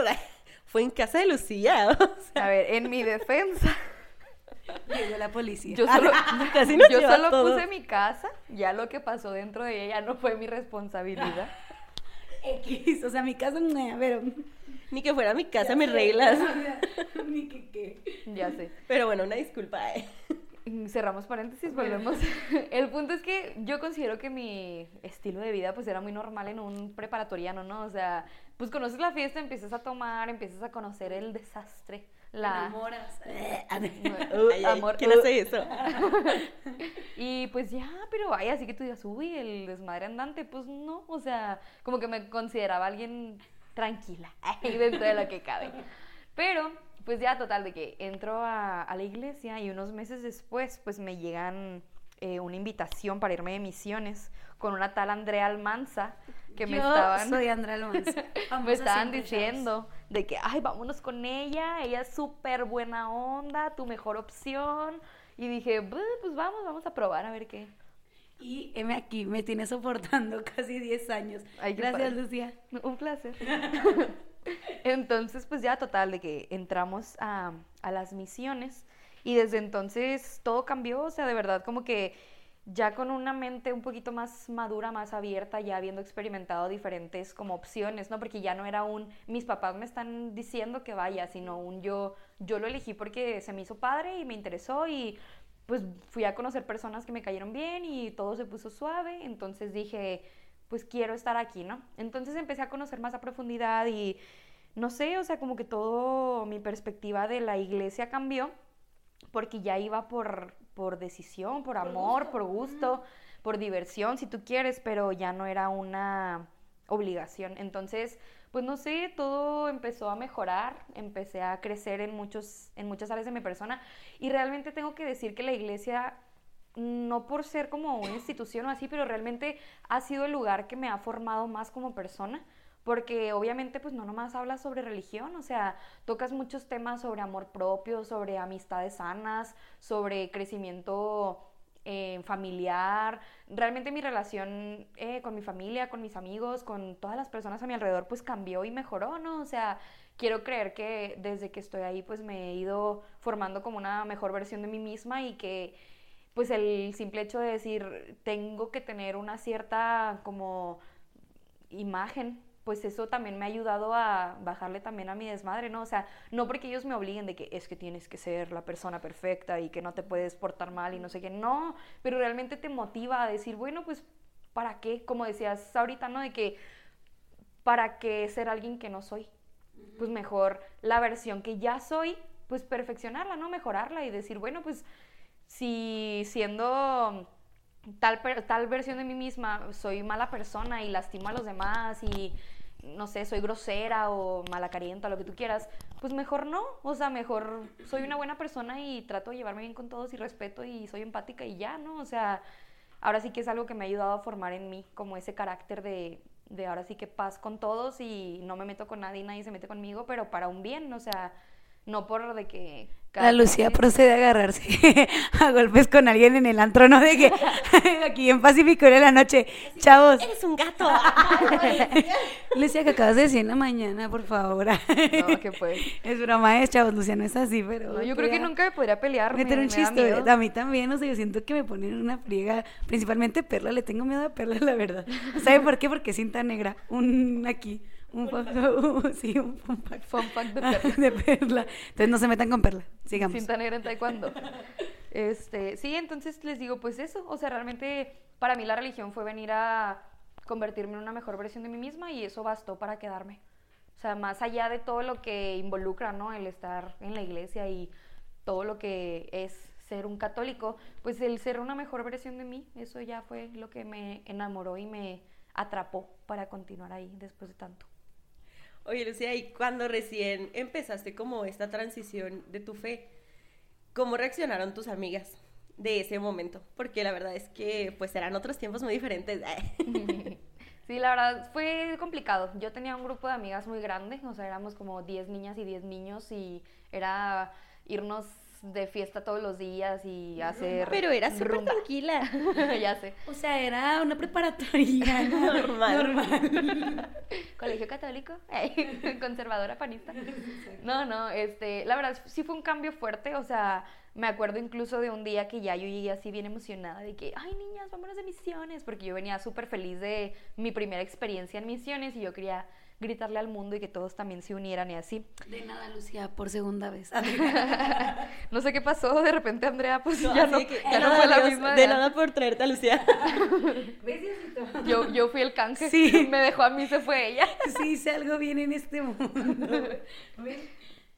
fue en casa de Lucía. O sea, A ver, en mi defensa, Llegó la policía. yo solo, Casi nos yo lleva solo todo. puse mi casa, ya lo que pasó dentro de ella no fue mi responsabilidad. X, o sea, mi casa no pero... ni que fuera mi casa, mis reglas. Ni que qué. Ya sé. Pero bueno, una disculpa. eh. Mm, Cerramos paréntesis, volvemos. El punto es que yo considero que mi estilo de vida pues era muy normal en un preparatoriano, ¿no? O sea, pues conoces la fiesta, empiezas a tomar, empiezas a conocer el desastre, la... enamoras. Ay, amor, ¿Quién uh. hace eso? Y pues ya, pero vaya, así que tú digas, uy, el desmadre andante, pues no, o sea, como que me consideraba alguien tranquila, ahí dentro de lo que cabe. Pero, pues ya, total, de que entro a, a la iglesia y unos meses después, pues me llegan eh, una invitación para irme de misiones con una tal Andrea Almanza, que me Yo estaban... soy Andrea Almanza. me estaban diciendo de que, ay, vámonos con ella, ella es súper buena onda, tu mejor opción. Y dije, "Bu, pues vamos, vamos a probar a ver qué. Y heme aquí, me tiene soportando casi 10 años. Ay, Gracias. Lucía. Un placer. entonces, pues ya total, de que entramos a, a las misiones y desde entonces todo cambió, o sea, de verdad como que ya con una mente un poquito más madura, más abierta, ya habiendo experimentado diferentes como opciones, ¿no? Porque ya no era un, mis papás me están diciendo que vaya, sino un yo, yo lo elegí porque se me hizo padre y me interesó y pues fui a conocer personas que me cayeron bien y todo se puso suave, entonces dije, pues quiero estar aquí, ¿no? Entonces empecé a conocer más a profundidad y no sé, o sea, como que todo mi perspectiva de la iglesia cambió porque ya iba por, por decisión, por amor, por gusto, por diversión, si tú quieres, pero ya no era una obligación. Entonces, pues no sé, todo empezó a mejorar, empecé a crecer en, muchos, en muchas áreas de mi persona y realmente tengo que decir que la iglesia, no por ser como una institución o así, pero realmente ha sido el lugar que me ha formado más como persona porque obviamente pues no nomás hablas sobre religión, o sea, tocas muchos temas sobre amor propio, sobre amistades sanas, sobre crecimiento eh, familiar. Realmente mi relación eh, con mi familia, con mis amigos, con todas las personas a mi alrededor pues cambió y mejoró, ¿no? O sea, quiero creer que desde que estoy ahí pues me he ido formando como una mejor versión de mí misma y que pues el simple hecho de decir tengo que tener una cierta como imagen pues eso también me ha ayudado a bajarle también a mi desmadre, ¿no? O sea, no porque ellos me obliguen de que es que tienes que ser la persona perfecta y que no te puedes portar mal y no sé qué, no, pero realmente te motiva a decir, bueno, pues, ¿para qué? Como decías ahorita, ¿no? De que, ¿para qué ser alguien que no soy? Pues mejor la versión que ya soy, pues perfeccionarla, ¿no? Mejorarla y decir, bueno, pues, si siendo tal, tal versión de mí misma soy mala persona y lastimo a los demás y no sé, soy grosera o malacarienta, lo que tú quieras, pues mejor no. O sea, mejor soy una buena persona y trato de llevarme bien con todos y respeto y soy empática y ya, ¿no? O sea, ahora sí que es algo que me ha ayudado a formar en mí, como ese carácter de, de ahora sí que paz con todos y no me meto con nadie, nadie se mete conmigo, pero para un bien, o sea, no por de que la Lucía procede a agarrarse a golpes con alguien en el antro, ¿no? De que aquí en Pacífico era la noche, chavos. Eres un gato. Lucía, que acabas de decir en la mañana, por favor. No, que pues. Es broma, es, chavos, Lucía no es así, pero. No, yo creo que nunca me podría pelear. Meter un chiste, a mí también, o sea, yo siento que me ponen una friega, principalmente Perla, le tengo miedo a Perla, la verdad. ¿Sabe por qué? Porque cinta negra, un aquí un fun, sí, un fun fact. de, perla. Entonces no se metan con perla. Sigamos. Cinta negra en taekwondo. Este, sí, entonces les digo, pues eso. O sea, realmente para mí la religión fue venir a convertirme en una mejor versión de mí misma y eso bastó para quedarme. O sea, más allá de todo lo que involucra, ¿no? El estar en la iglesia y todo lo que es ser un católico, pues el ser una mejor versión de mí, eso ya fue lo que me enamoró y me atrapó para continuar ahí después de tanto. Oye, Lucía, y cuando recién empezaste como esta transición de tu fe, ¿cómo reaccionaron tus amigas de ese momento? Porque la verdad es que pues eran otros tiempos muy diferentes. Sí, la verdad fue complicado. Yo tenía un grupo de amigas muy grande, o sea, éramos como 10 niñas y 10 niños y era irnos de fiesta todos los días y hacer... Pero era súper tranquila. ya sé. O sea, era una preparatoria normal. normal. Colegio católico, conservadora panista. No, no, este, la verdad sí fue un cambio fuerte, o sea, me acuerdo incluso de un día que ya yo llegué así bien emocionada de que, ay niñas, vámonos de misiones, porque yo venía súper feliz de mi primera experiencia en misiones y yo quería gritarle al mundo y que todos también se unieran y así. De nada, Lucía, por segunda vez. no sé qué pasó, de repente Andrea pues ya, no, ya no fue la misma. De nada por traerte a Lucía. yo, yo fui el canje, sí. me dejó a mí, se fue ella. sí, hice algo bien en este mundo.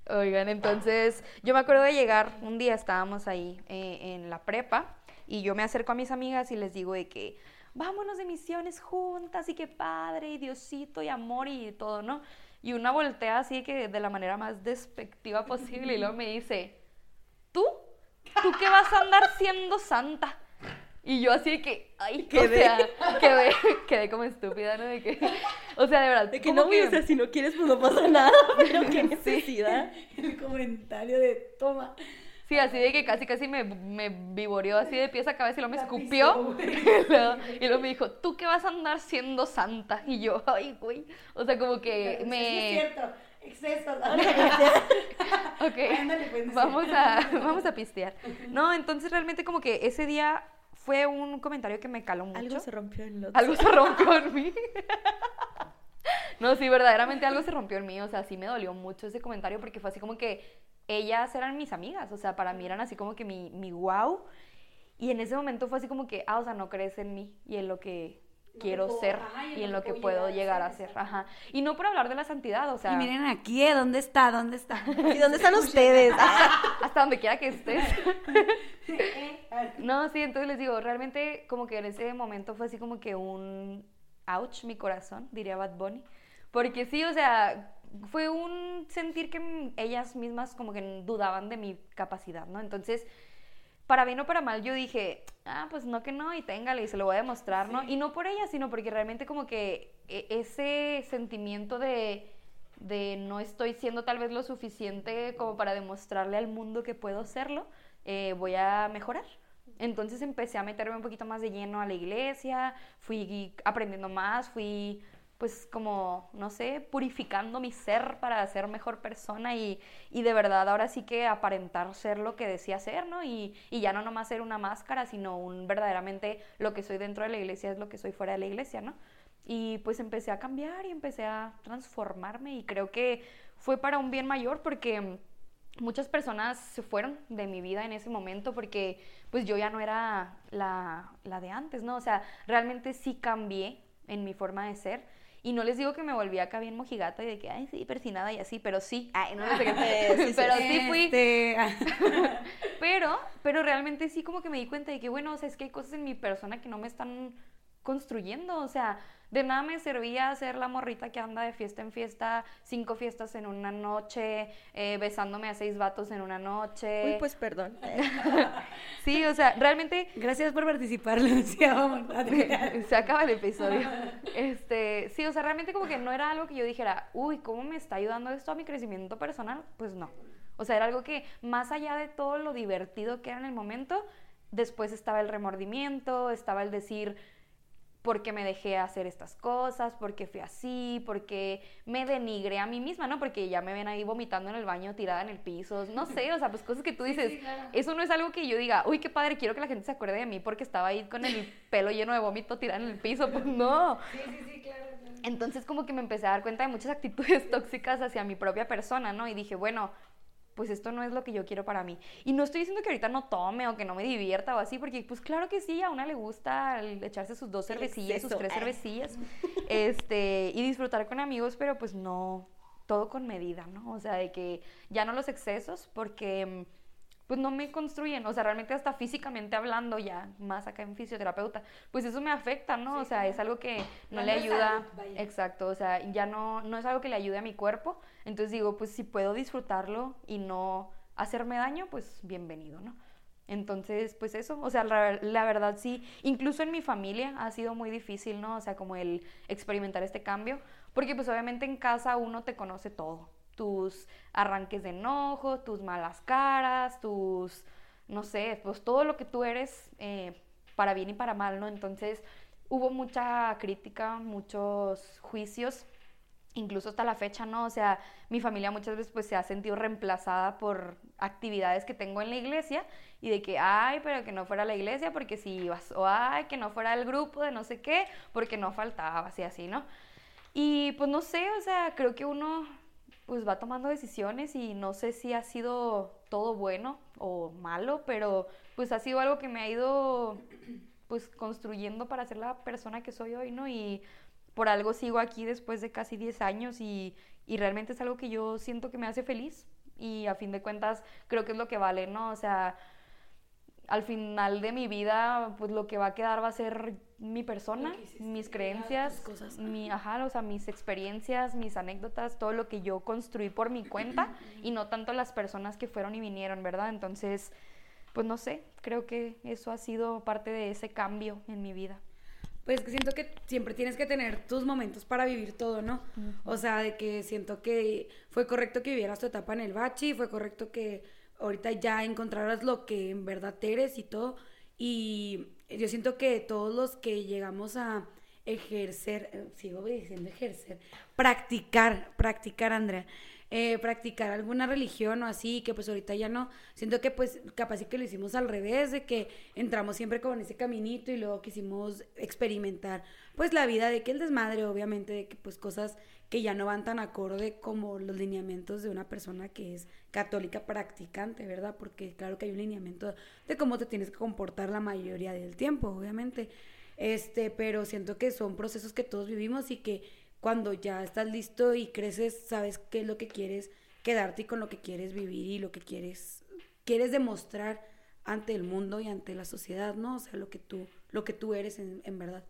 Oigan, entonces yo me acuerdo de llegar, un día estábamos ahí eh, en la prepa y yo me acerco a mis amigas y les digo de que vámonos de misiones juntas y qué padre, y Diosito y amor y todo, ¿no? Y una voltea así que de la manera más despectiva posible y luego me dice, ¿tú? ¿Tú qué vas a andar siendo santa? Y yo así de que, ay, quedé. O sea, quedé, quedé como estúpida, ¿no? De que, o sea, de verdad. De que no, que... o sea, si no quieres, pues no pasa nada, pero qué necesidad. El comentario de, toma, Sí, así de que casi casi me, me vivoreó así de pies a cabeza y luego me escupió. y, luego, me dijo, ¿tú qué vas a andar siendo santa? Y yo, ay, güey. O sea, como que me... Sí, es cierto. Excesos. ok, pues, vamos a, vamos a pistear. No, entonces realmente como que ese día fue un comentario que me caló mucho. Algo se rompió en lo Algo se rompió en mí. no, sí, verdaderamente algo se rompió en mí. O sea, sí me dolió mucho ese comentario porque fue así como que ellas eran mis amigas, o sea, para mí eran así como que mi, mi wow. Y en ese momento fue así como que, ah, o sea, no crees en mí y en lo que quiero ser y en lo que, puedo llegar a ser. Ajá. Y no por hablar de la santidad, o sea. Y miren aquí, ¿eh? ¿dónde está? ¿Dónde está? ¿Y dónde están ustedes? Hasta donde quiera que estés. no, sí, entonces les digo, realmente como que en ese momento fue así como que un ouch mi corazón, diría Bad Bunny. Porque sí, o sea, fue un sentir que ellas mismas como que dudaban de mi capacidad, ¿no? Entonces, para bien o para mal, yo dije, ah, pues no que no, y téngale, y se lo voy a demostrar, ¿no? Y no por ella, sino porque realmente como que e, ese sentimiento de, de no estoy siendo tal vez lo suficiente como para demostrarle al mundo que puedo serlo, eh, voy a mejorar. Entonces empecé a meterme un poquito más de lleno a la iglesia, fui aprendiendo más, fui pues como, no sé, purificando mi ser para ser mejor persona y, y, de verdad ahora sí que aparentar ser lo que decía ser, ¿no? Y, y, ya no nomás ser una máscara, sino un verdaderamente lo que soy dentro de la iglesia es lo que soy fuera de la iglesia, ¿no? Y pues empecé a cambiar y empecé a transformarme y creo que fue para un bien mayor porque muchas personas se fueron de mi vida en ese momento porque pues yo ya no era la, la de antes, ¿no? O sea, realmente sí cambié en mi forma de ser y no les digo que me volví acá bien mojigata y de que, ay, sí, persinada y así, pero sí. Ay, no sé qué. pero sí fui. Este, ah. pero, pero realmente sí como que me di cuenta de que, bueno, o sea, es que hay cosas en mi persona que no me están construyendo. O sea, de nada me servía ser la morrita que anda de fiesta en fiesta, cinco fiestas en una noche, eh, besándome a seis vatos en una noche. Uy, pues perdón. sí, o sea, realmente... Gracias por participar, Lucia. Se acaba el episodio. Este, sí, o sea, realmente como que no era algo que yo dijera, uy, ¿cómo me está ayudando esto a mi crecimiento personal? Pues no. O sea, era algo que más allá de todo lo divertido que era en el momento, después estaba el remordimiento, estaba el decir porque me dejé hacer estas cosas, porque fui así, porque me denigré a mí misma, ¿no? Porque ya me ven ahí vomitando en el baño, tirada en el piso, no sé, o sea, pues cosas que tú dices, eso no es algo que yo diga, uy, qué padre, quiero que la gente se acuerde de mí porque estaba ahí con el pelo lleno de vómito tirada en el piso, pues no. Sí, sí, sí, claro. Entonces como que me empecé a dar cuenta de muchas actitudes tóxicas hacia mi propia persona, ¿no? Y dije, bueno, pues esto no es lo que yo quiero para mí. Y no estoy diciendo que ahorita no tome o que no me divierta o así, porque pues claro que sí, a una le gusta echarse sus dos cervecillas, sus tres cervecillas, este, y disfrutar con amigos, pero pues no, todo con medida, ¿no? O sea, de que ya no los excesos, porque pues no me construyen, o sea, realmente hasta físicamente hablando ya, más acá en fisioterapeuta, pues eso me afecta, ¿no? o sea, es algo que no le ayuda, exacto, o sea, ya no, no es algo que le ayude a mi cuerpo, entonces digo, pues si puedo disfrutarlo y no hacerme daño, pues bienvenido, ¿no? Entonces, pues eso, o sea, la, la, verdad sí, incluso en mi familia ha sido muy difícil, ¿no? O sea, como el experimentar este cambio, porque pues obviamente en casa uno te conoce todo, tus arranques de enojo, tus malas caras, tus, no sé, pues todo lo que tú eres eh, para bien y para mal, ¿no? Entonces hubo mucha crítica, muchos juicios, incluso hasta la fecha, ¿no? O sea, mi familia muchas veces pues se ha sentido reemplazada por actividades que tengo en la iglesia y de que, ay, pero que no fuera la iglesia porque si ibas, o ay, que no fuera el grupo de no sé qué, porque no faltaba, así, así, ¿no? Y pues no sé, o sea, creo que uno pues va tomando decisiones y no sé si ha sido todo bueno o malo, pero pues ha sido algo que me ha ido pues construyendo para ser la persona que soy hoy, ¿no? Y por algo sigo aquí después de casi 10 años y, y realmente es algo que yo siento que me hace feliz y a fin de cuentas creo que es lo que vale, ¿no? O sea, al final de mi vida, pues lo que va a quedar va a ser mi persona, mis creencias, mi, ajá, o sea, mis experiencias, mis anécdotas, todo lo que yo construí por mi cuenta y no tanto las personas que fueron y vinieron, ¿verdad? Entonces, pues no sé, creo que eso ha sido parte de ese cambio en mi vida. Pues que siento que siempre tienes que tener tus momentos para vivir todo, ¿no? O sea, de que siento que fue correcto que vivieras tu etapa en el bachi, fue correcto que ahorita ya encontrarás lo que en verdad eres y todo. Y yo siento que todos los que llegamos a ejercer, eh, sigo diciendo ejercer, practicar, practicar, Andrea, eh, practicar alguna religión o así, que pues ahorita ya no, siento que pues capaz sí que lo hicimos al revés, de que entramos siempre como en ese caminito y luego quisimos experimentar pues la vida de que el desmadre, obviamente, de que pues cosas que ya no van tan acorde como los lineamientos de una persona que es católica practicante, ¿verdad? Porque claro que hay un lineamiento de cómo te tienes que comportar la mayoría del tiempo, obviamente. Este, pero siento que son procesos que todos vivimos y que cuando ya estás listo y creces, sabes qué es lo que quieres quedarte y con lo que quieres vivir y lo que quieres quieres demostrar ante el mundo y ante la sociedad, ¿no? O sea, lo que tú lo que tú eres en, verdad.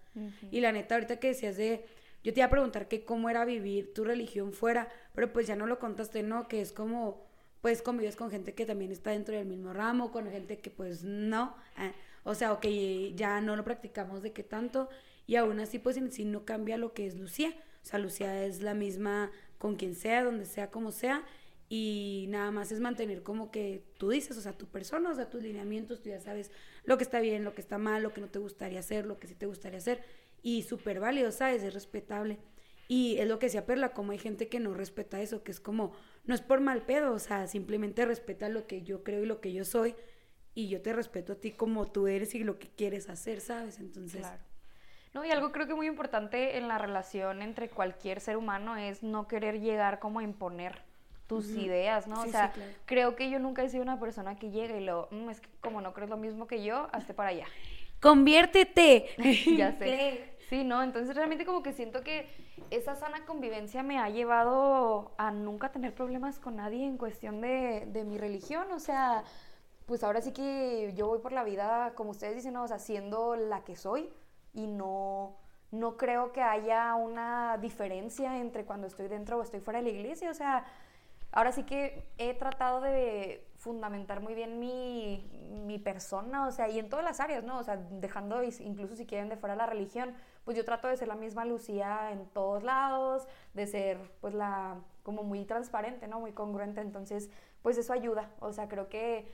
Y la neta ahorita que decías de yo te iba a preguntar que cómo era vivir tu religión fuera, pero pues ya no lo contaste, ¿no? Que es como pues convives con gente que también está dentro del mismo ramo, con gente que pues no, ah, o sea, o que ya no lo practicamos de qué tanto, y aún así pues en sí no cambia lo que es Lucía, sea, Lucía es la misma con quien sea, donde sea, como sea, y nada más es mantener como que tú dices, o sea, tu persona, o sea, tus lineamientos, tú ya sabes lo que está bien, lo que está mal, lo que no te gustaría hacer, lo que sí te gustaría hacer, y súper válido, ¿sabes? Es respetable. Y es lo que decía Perla, como hay gente que no respeta eso, que es como, no es por mal pedo, o sea, simplemente respeta lo que yo creo y lo que yo soy, y yo te respeto a ti como tú eres y lo que quieres hacer, ¿sabes? Entonces... Claro. No, y algo creo que muy importante en la relación entre cualquier ser humano es no querer llegar como a imponer tus ideas, ¿no? o sea, creo que yo nunca he sido una persona que llegue y lo, mm, es que como no crees lo mismo que yo, hazte para allá. Conviértete. ya sé. Sí, ¿no? Entonces realmente como que siento que esa sana convivencia me ha llevado a nunca tener problemas con nadie en cuestión de, de mi religión, o sea, pues ahora sí que yo voy por la vida, como ustedes dicen, ¿no? o sea, siendo la que soy y no, no creo que haya una diferencia entre cuando estoy dentro o estoy fuera de la iglesia, o sea, ahora sí que he tratado de fundamentar muy bien mi, mi, persona, o sea, y en todas las áreas, ¿no? O sea, dejando incluso si quieren de fuera la religión, pues yo trato de ser la misma Lucía en todos lados, de ser pues la, como muy transparente, ¿no? Muy congruente, entonces, pues eso ayuda, o sea, creo que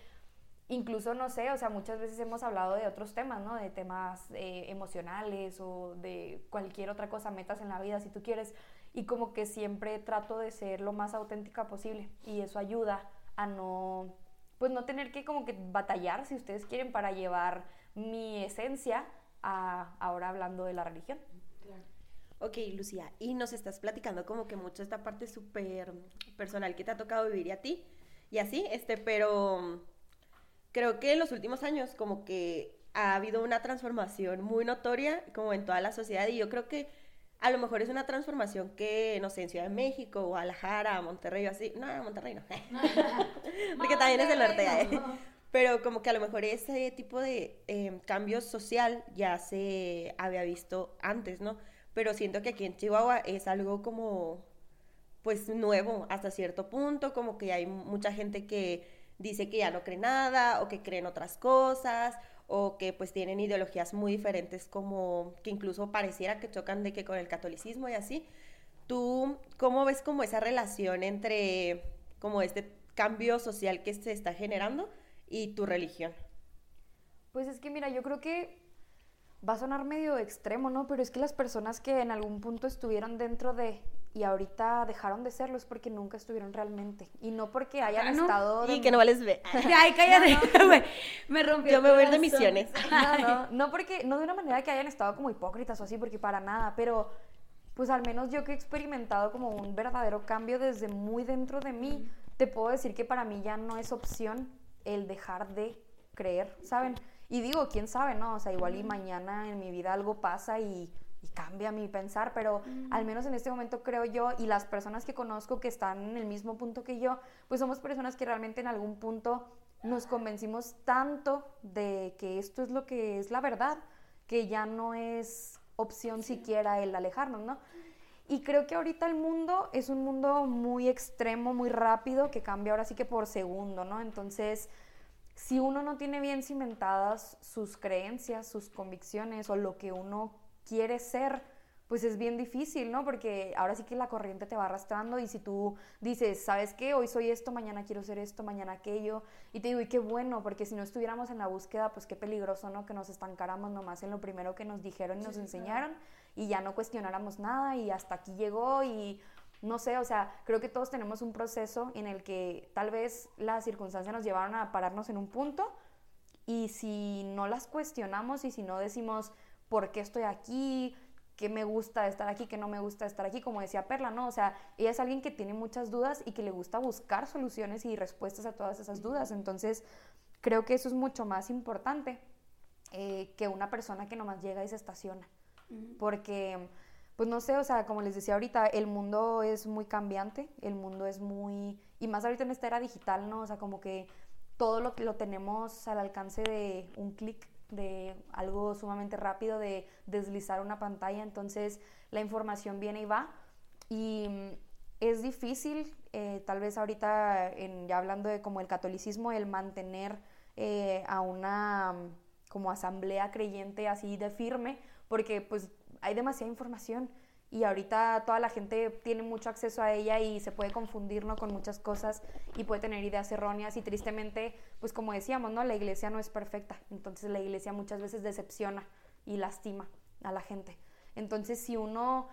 incluso, no sé, o sea, muchas veces hemos hablado de otros temas, ¿no? De temas eh, emocionales o de cualquier otra cosa, metas en la vida, si tú quieres, y como que siempre trato de ser lo más auténtica posible y eso ayuda a no, pues no tener que como que batallar, si ustedes quieren, para llevar mi esencia a ahora hablando de la religión. Ok, Lucía, y nos estás platicando como que mucho esta parte súper personal que te ha tocado vivir y a ti, y así, este, pero creo que en los últimos años como que ha habido una transformación muy notoria como en toda la sociedad y yo creo que a lo mejor es una transformación que, no sé, en Ciudad de México, Guadalajara, Monterrey o así. No, Monterrey no. Porque también es del norte. ¿eh? Pero como que a lo mejor ese tipo de eh, cambio social ya se había visto antes, ¿no? Pero siento que aquí en Chihuahua es algo como, pues, nuevo hasta cierto punto, como que hay mucha gente que dice que ya no cree nada o que creen otras cosas o que pues tienen ideologías muy diferentes como que incluso pareciera que chocan de que con el catolicismo y así. ¿Tú cómo ves como esa relación entre como este cambio social que se está generando y tu religión? Pues es que mira, yo creo que va a sonar medio extremo, ¿no? Pero es que las personas que en algún punto estuvieron dentro de y ahorita dejaron de serlo es porque nunca estuvieron realmente. Y no porque hayan ah, estado y que no les ve ay cállate. Me rompió yo me voy a ir de misiones. No, no. No porque no de una manera que hayan estado como hipócritas o así porque para nada pero pues al menos yo que he experimentado como un verdadero cambio desde muy dentro de mí te puedo decir que para mí ya no es opción el dejar de creer saben y digo quién sabe no o sea igual y mañana en mi vida algo pasa y y cambia mi pensar, pero al menos en este momento creo yo y las personas que conozco que están en el mismo punto que yo, pues somos personas que realmente en algún punto nos convencimos tanto de que esto es lo que es la verdad, que ya no es opción siquiera el alejarnos, ¿no? Y creo que ahorita el mundo es un mundo muy extremo, muy rápido, que cambia ahora sí que por segundo, ¿no? Entonces, si uno no tiene bien cimentadas sus creencias, sus convicciones o lo que uno quieres ser, pues es bien difícil, ¿no? Porque ahora sí que la corriente te va arrastrando y si tú dices, ¿sabes qué? Hoy soy esto, mañana quiero ser esto, mañana aquello. Y te digo, y qué bueno, porque si no estuviéramos en la búsqueda, pues qué peligroso, ¿no? Que nos estancáramos nomás en lo primero que nos dijeron y nos enseñaron y ya no cuestionáramos nada y hasta aquí llegó y no sé, o sea, creo que todos tenemos un proceso en el que tal vez las circunstancias nos llevaron a pararnos en un punto y si no las cuestionamos y si no decimos, por qué estoy aquí, qué me gusta estar aquí, qué no me gusta estar aquí, como decía Perla, ¿no? O sea, ella es alguien que tiene muchas dudas y que le gusta buscar soluciones y respuestas a todas esas dudas. Entonces, creo que eso es mucho más importante eh, que una persona que nomás llega y se estaciona. Porque, pues no sé, o sea, como les decía ahorita, el mundo es muy cambiante, el mundo es muy... Y más ahorita en esta era digital, ¿no? O sea, como que todo lo que lo tenemos al alcance de un clic de algo sumamente rápido, de deslizar una pantalla, entonces la información viene y va. Y mm, es difícil eh, tal vez ahorita, en, ya hablando de como el catolicismo, el mantener eh, a una como asamblea creyente así de firme, porque pues hay demasiada información y ahorita toda la gente tiene mucho acceso a ella y se puede confundir ¿no? con muchas cosas y puede tener ideas erróneas y tristemente, pues como decíamos, ¿no? la iglesia no es perfecta, entonces la iglesia muchas veces decepciona y lastima a la gente. Entonces si uno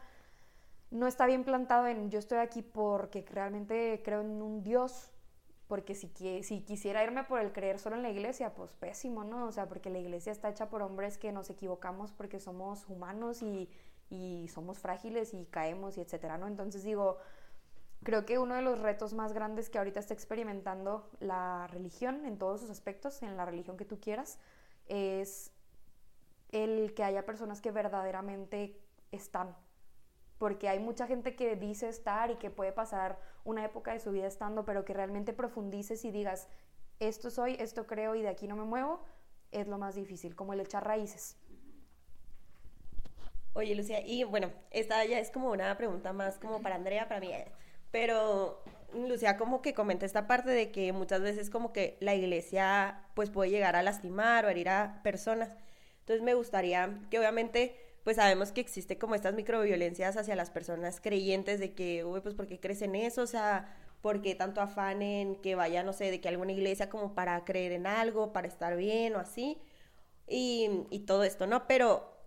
no está bien plantado en yo estoy aquí porque realmente creo en un Dios, porque si, si quisiera irme por el creer solo en la iglesia, pues pésimo, ¿no? O sea, porque la iglesia está hecha por hombres que nos equivocamos porque somos humanos y y somos frágiles y caemos y etcétera, ¿no? Entonces digo, creo que uno de los retos más grandes que ahorita está experimentando la religión en todos sus aspectos, en la religión que tú quieras, es el que haya personas que verdaderamente están. Porque hay mucha gente que dice estar y que puede pasar una época de su vida estando, pero que realmente profundices y digas, esto soy, esto creo y de aquí no me muevo, es lo más difícil, como el echar raíces. Oye, Lucía, y bueno, esta ya es como una pregunta más como para Andrea, para mí, pero Lucía como que comenta esta parte de que muchas veces como que la iglesia pues puede llegar a lastimar o herir a personas. Entonces me gustaría que obviamente pues sabemos que existe como estas microviolencias hacia las personas creyentes de que, uy, pues porque crees en eso, o sea, porque tanto afán en que vaya, no sé, de que alguna iglesia como para creer en algo, para estar bien o así, y, y todo esto, ¿no? Pero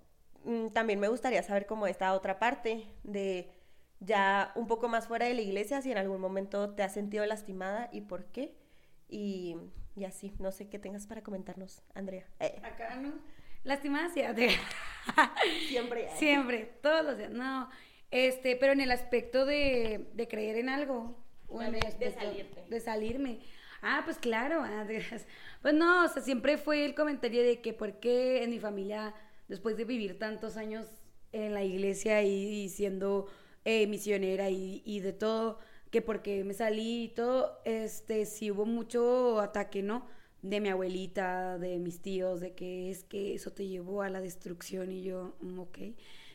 también me gustaría saber cómo esta otra parte de ya un poco más fuera de la iglesia, si en algún momento te has sentido lastimada y por qué. Y, y así, no sé qué tengas para comentarnos, Andrea. Eh. Acá no. Lastimada sí, Siempre. Siempre, todos los días. No, este, pero en el aspecto de, de creer en algo. O en el de salirte. De salirme. Ah, pues claro. Ah, pues no, o sea, siempre fue el comentario de que por qué en mi familia después de vivir tantos años en la iglesia y, siendo eh, misionera y, de todo, que porque me salí y todo, este, sí hubo mucho ataque, ¿no? De mi abuelita, de mis tíos, de que es que eso te llevó a la destrucción y yo, mm, ok.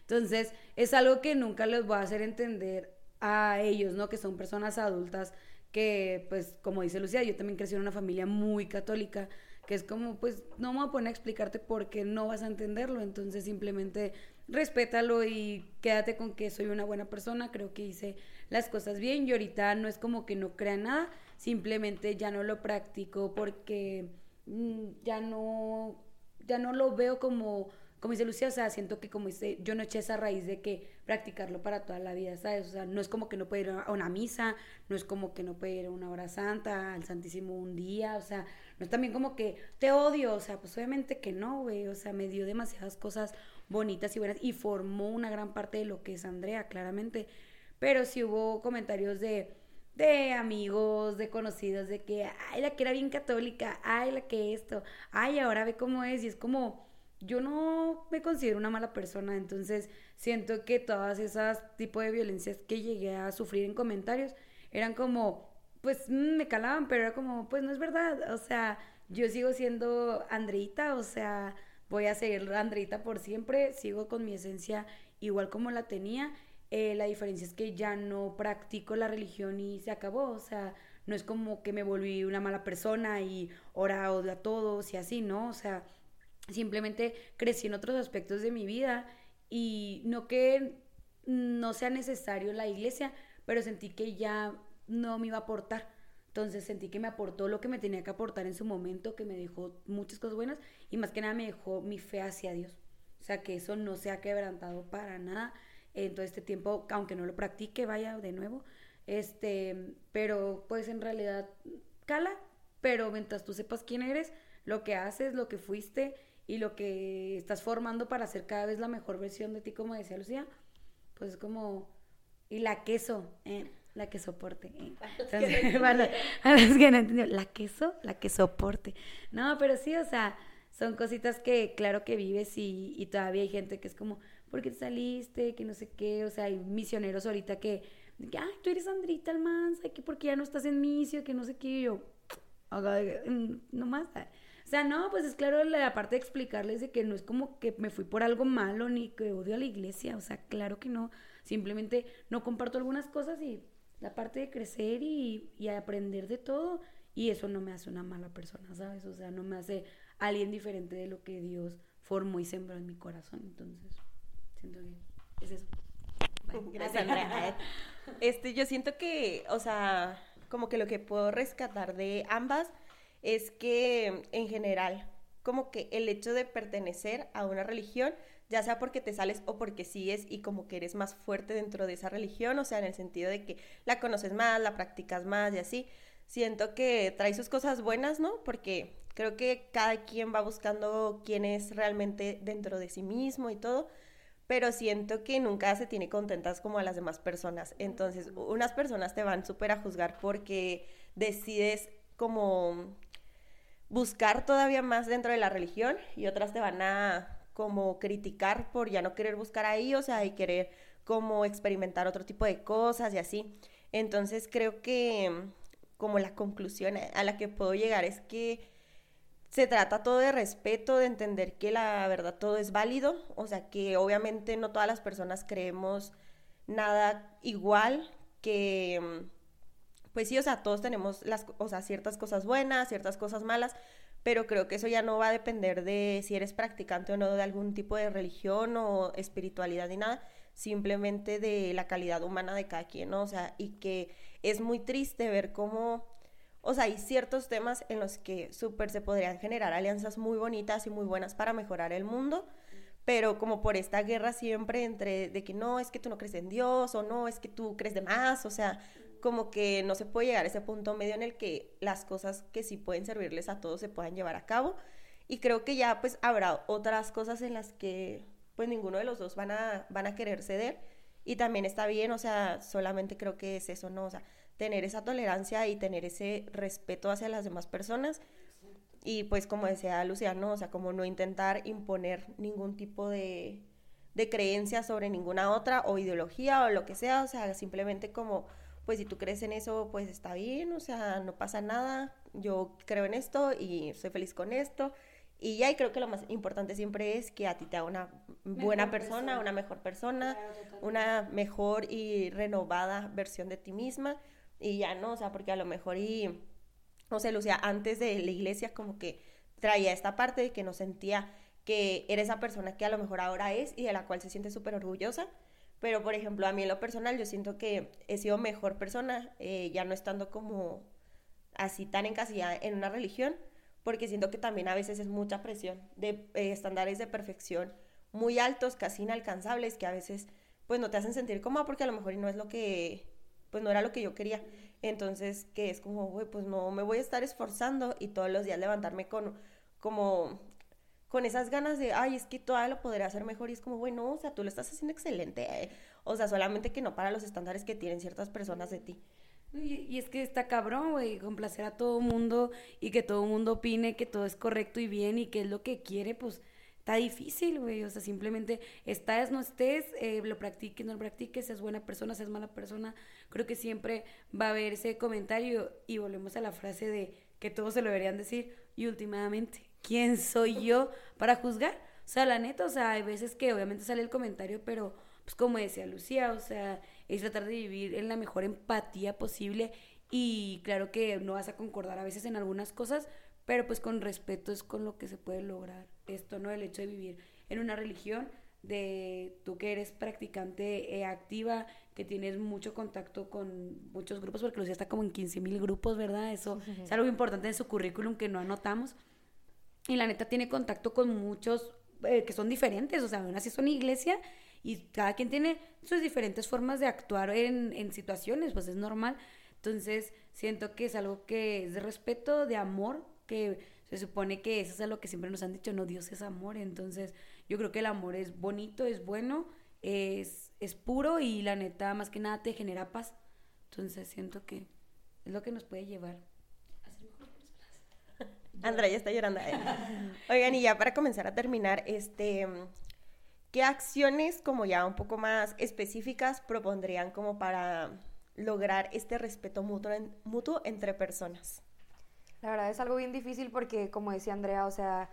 Entonces, es algo que nunca les voy a hacer entender a ellos, ¿no? Que son personas adultas que, pues, como dice Lucía, yo también crecí en una familia muy católica, que es como, pues no me voy a poner a explicarte porque no vas a entenderlo, entonces simplemente respétalo y quédate con que soy una buena persona, creo que hice las cosas bien y ahorita no es como que no crea nada, simplemente ya no lo practico porque mm, ya no, ya no lo veo como como dice Lucía, o sea, siento que como dice, yo no eché esa raíz de que practicarlo para toda la vida, ¿sabes? O sea, no es como que no puede ir a una misa, no es como que no puede ir a una hora santa, al Santísimo un día, o sea, no es también como que te odio, o sea, pues obviamente que no, güey, o sea, me dio demasiadas cosas bonitas y buenas y formó una gran parte de lo que es Andrea, claramente, pero sí hubo comentarios de de amigos, de conocidos, de que, ay, la que era bien católica, ay, la que esto, ay, ahora ve cómo es, y es como, yo no me considero una mala persona, entonces siento que todas esas tipos de violencias que llegué a sufrir en comentarios eran como, pues mm, me calaban, pero era como, pues no es verdad, o sea, yo sigo siendo Andreita, o sea, voy a seguir Andreita por siempre, sigo con mi esencia igual como la tenía, eh, la diferencia es que ya no practico la religión y se acabó, o sea, no es como que me volví una mala persona y ahora odio a todos y así, ¿no? O sea, simplemente crecí en otros aspectos de mi vida y no que no sea necesario la iglesia, pero sentí que ya no me iba a aportar. Entonces sentí que me aportó lo que me tenía que aportar en su momento, que me dejó muchas cosas buenas y más que nada me dejó mi fe hacia Dios. O sea, que eso no se ha quebrantado para nada en todo este tiempo, aunque no lo practique, vaya de nuevo. Este, pero pues en realidad cala, pero mientras tú sepas quién eres, lo que haces, lo que fuiste y lo que estás formando para hacer cada vez la mejor versión de ti, como decía Lucía, pues es como, y la queso, eh, la que soporte. Eh. a los que no entendió, la queso, la que soporte. No, pero sí, o sea, son cositas que claro que vives y, y todavía hay gente que es como, ¿por qué saliste? Que no sé qué, o sea, hay misioneros ahorita que, que ay, tú eres Andrita Almanza, que porque ya no estás en misio, que no sé qué, y yo, mm, no más. O sea, no, pues es claro la parte de explicarles de que no es como que me fui por algo malo ni que odio a la iglesia, o sea, claro que no, simplemente no comparto algunas cosas y la parte de crecer y, y aprender de todo. Y eso no me hace una mala persona, ¿sabes? O sea, no me hace alguien diferente de lo que Dios formó y sembró en mi corazón. Entonces, siento que es eso. Gracias, Andrea. Este, yo siento que, o sea, como que lo que puedo rescatar de ambas es que en general, como que el hecho de pertenecer a una religión, ya sea porque te sales o porque sigues y como que eres más fuerte dentro de esa religión, o sea, en el sentido de que la conoces más, la practicas más y así, siento que trae sus cosas buenas, ¿no? Porque creo que cada quien va buscando quién es realmente dentro de sí mismo y todo, pero siento que nunca se tiene contentas como a las demás personas. Entonces, unas personas te van súper a juzgar porque decides como buscar todavía más dentro de la religión y otras te van a como criticar por ya no querer buscar ahí, o sea, y querer como experimentar otro tipo de cosas y así. Entonces, creo que como la conclusión a la que puedo llegar es que se trata todo de respeto, de entender que la verdad todo es válido, o sea que obviamente no todas las personas creemos nada igual, que pues sí, o sea, todos tenemos las, o sea, ciertas cosas buenas, ciertas cosas malas, pero creo que eso ya no va a depender de si eres practicante o no de algún tipo de religión o espiritualidad ni nada, simplemente de la calidad humana de cada quien, ¿no? O sea, y que es muy triste ver cómo, o sea, hay ciertos temas en los que súper se podrían generar alianzas muy bonitas y muy buenas para mejorar el mundo, pero como por esta guerra siempre entre de que no, es que tú no crees en Dios o no, es que tú crees de más, o sea, como que no se puede llegar a ese punto medio en el que las cosas que sí pueden servirles a todos se puedan llevar a cabo. Y creo que ya pues habrá otras cosas en las que pues ninguno de los dos van a, van a querer ceder y también está bien, o sea, solamente creo que es eso, ¿no? O sea, tener esa tolerancia y tener ese respeto hacia las demás personas y pues como decía Luciano, o sea, como no intentar imponer ningún tipo de, de creencia sobre ninguna otra o ideología o lo que sea, o sea, simplemente como pues si tú crees en eso, pues está bien, o sea, no pasa nada, yo creo en esto y soy feliz con esto. Y ya, y creo que lo más importante siempre es que a ti te haga una buena persona, una mejor persona, una mejor y renovada versión de ti misma. Y ya no, o sea, porque a lo mejor y, no sé, Lucía, antes de la iglesia como que traía esta parte de que no sentía que era esa persona que a lo mejor ahora es y de la cual se siente súper orgullosa pero, por ejemplo, a mí en lo personal, yo siento que he sido mejor persona, eh, ya no estando como así tan encasillada en una religión, porque siento que también a veces es mucha presión de eh, estándares de perfección muy altos, casi inalcanzables, que a veces pues no te hacen sentir cómoda porque a lo mejor no es lo que, pues no era lo que yo quería. Entonces, que es como, güey, pues no me voy a estar esforzando y todos los días levantarme con como con esas ganas de, ay, es que todavía lo podría hacer mejor y es como, bueno, o sea, tú lo estás haciendo excelente, eh. o sea, solamente que no para los estándares que tienen ciertas personas de ti. Y, es que está cabrón, güey, complacer a todo mundo y que todo mundo opine que todo es correcto y bien y que es lo que quiere, pues está difícil, güey. O sea, simplemente estás, no estés, eh, lo practiques, no lo practiques, seas buena persona, seas mala persona. Creo que siempre va a haber ese comentario y volvemos a la frase de que todos se lo deberían decir y últimamente ¿quién soy yo para juzgar? O sea, la neta, o sea, hay veces que obviamente sale el comentario, pero pues como decía Lucía, o sea, es tratar de vivir en la mejor empatía posible y claro que no vas a concordar a veces en algunas cosas, pero pues con respeto es con lo que se puede lograr esto, ¿no? El hecho de vivir en una religión, de tú que eres practicante eh, activa, que tienes mucho contacto con muchos grupos, porque Lucía está como en 15 mil grupos, ¿verdad? Eso es algo importante en su currículum que no anotamos. Y la neta tiene contacto con muchos eh, que son diferentes, o sea, aún así son iglesia y cada quien tiene sus diferentes formas de actuar en, en situaciones, pues es normal. Entonces, siento que es algo que es de respeto, de amor, que se supone que eso es lo que siempre nos han dicho, no, Dios es amor. Entonces, yo creo que el amor es bonito, es bueno, es, es puro y la neta, más que nada, te genera paz. Entonces, siento que es lo que nos puede llevar Andrea ya está llorando. Oigan, y ya para comenzar a terminar, este, ¿qué acciones como ya un poco más específicas propondrían como para lograr este respeto mutuo, mutuo entre personas? La verdad es algo bien difícil porque, como decía Andrea, o sea,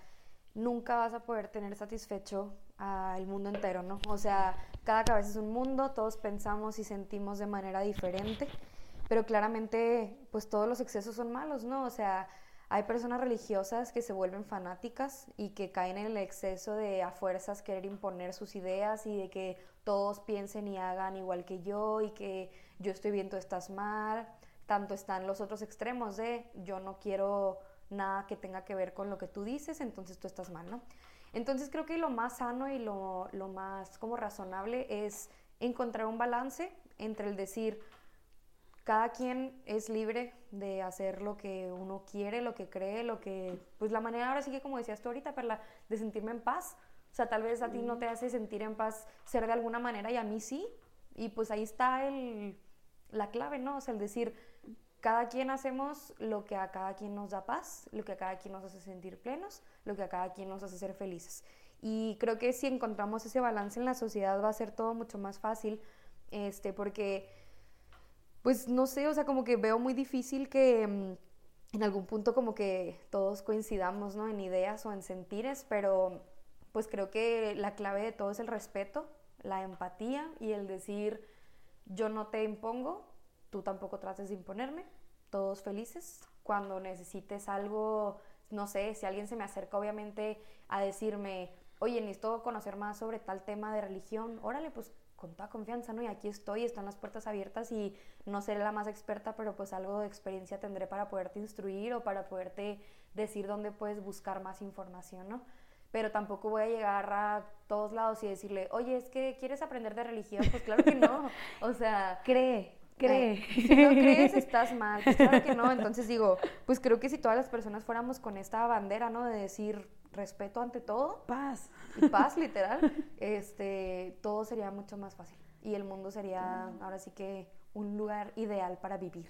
nunca vas a poder tener satisfecho al mundo entero, ¿no? O sea, cada cabeza es un mundo, todos pensamos y sentimos de manera diferente. pero claramente pues todos los excesos son malos, ¿no? O sea, hay personas religiosas que se vuelven fanáticas y que caen en el exceso de a fuerzas querer imponer sus ideas y de que todos piensen y hagan igual que yo y que yo estoy bien, tú estás mal. Tanto están los otros extremos de yo no quiero nada que tenga que ver con lo que tú dices, entonces tú estás mal, ¿no? Entonces creo que lo más sano y lo, lo más como razonable es encontrar un balance entre el decir, cada quien es libre de hacer lo que uno quiere, lo que cree, lo que, pues la manera ahora sí que como decías tú ahorita, Perla, de sentirme en paz. O sea, tal vez a ti no te hace sentir en paz ser de alguna manera y a mí sí. Y pues ahí está el, la clave, ¿no? O sea, el decir, cada quien hacemos lo que a cada quien nos da paz, lo que a cada quien nos hace sentir plenos, lo que a cada quien nos hace ser felices. Y creo que si encontramos ese balance en la sociedad va a ser todo mucho más fácil, este, porque pues no sé, o sea, como que veo muy difícil que mm, en algún punto como que todos coincidamos, ¿no? En ideas o en sentires, pero pues creo que la clave de todo es el respeto, la empatía y el decir, yo no te impongo, tú tampoco trates de imponerme, todos felices. Cuando necesites algo, no sé, si alguien se me acerca obviamente a decirme, oye, necesito conocer más sobre tal tema de religión, órale, pues con toda confianza, ¿no? Y aquí estoy, están las puertas abiertas y no seré la más experta, pero pues algo de experiencia tendré para poderte instruir o para poderte decir dónde puedes buscar más información, ¿no? Pero tampoco voy a llegar a todos lados y decirle, oye, es que quieres aprender de religión, pues claro que no, o sea... Cree, cree. Eh, si no crees, estás mal, pues claro que no, entonces digo, pues creo que si todas las personas fuéramos con esta bandera, ¿no? De decir, respeto ante todo. Paz. Y paz, literal. este, todo sería mucho más fácil. Y el mundo sería ahora sí que un lugar ideal para vivir.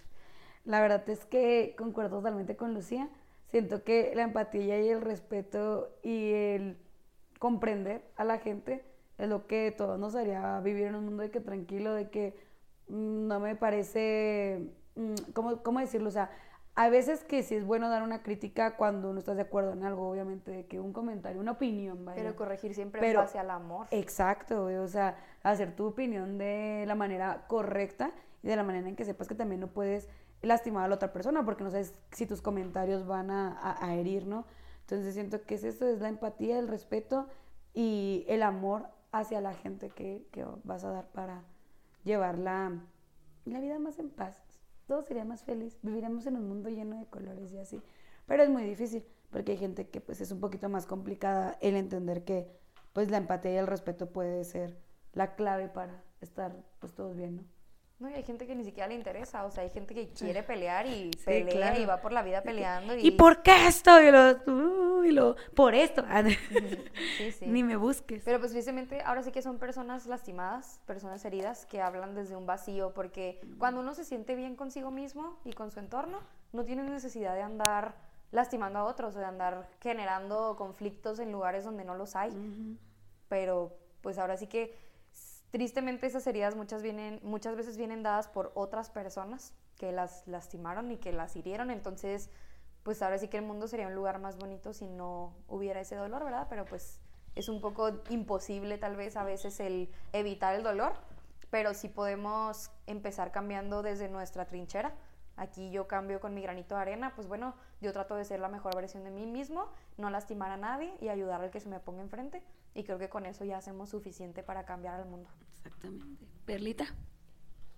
La verdad es que concuerdo totalmente con Lucía. Siento que la empatía y el respeto y el comprender a la gente es lo que todo nos haría vivir en un mundo de que tranquilo, de que mm, no me parece, mm, ¿cómo, cómo decirlo? O sea, a veces que sí es bueno dar una crítica cuando no estás de acuerdo en algo, obviamente, de que un comentario, una opinión, vaya. Pero corregir siempre Pero, hacia el amor. Exacto, o sea, hacer tu opinión de la manera correcta y de la manera en que sepas que también no puedes lastimar a la otra persona porque no sabes si tus comentarios van a, a herir, ¿no? Entonces siento que es eso, es la empatía, el respeto y el amor hacia la gente que, que vas a dar para llevar la, la vida más en paz todo sería más feliz, viviremos en un mundo lleno de colores y así. Pero es muy difícil, porque hay gente que pues es un poquito más complicada el entender que pues la empatía y el respeto puede ser la clave para estar pues todos bien, ¿no? No, y hay gente que ni siquiera le interesa, o sea, hay gente que quiere pelear y pelea y va por la vida peleando. ¿Y, por qué esto? Y lo, y lo, por esto. sí, sí. Ni me busques. Pero pues precisamente ahora sí que son personas lastimadas, personas heridas que hablan desde un vacío, porque cuando uno se siente bien consigo mismo y con su entorno, no tiene necesidad de andar lastimando a otros o de andar generando conflictos en lugares donde no los hay. Pero pues ahora sí que Tristemente esas heridas muchas, vienen, muchas veces vienen dadas por otras personas que las lastimaron y que las hirieron, entonces pues ahora sí que el mundo sería un lugar más bonito si no hubiera ese dolor, ¿verdad? Pero pues es un poco imposible tal vez a veces el evitar el dolor, pero sí podemos empezar cambiando desde nuestra trinchera. Aquí yo cambio con mi granito de arena, pues bueno, yo trato de ser la mejor versión de mí mismo, no lastimar a nadie y ayudar al que se me ponga enfrente. Y creo que con eso ya hacemos suficiente para cambiar al mundo. Exactamente. Perlita.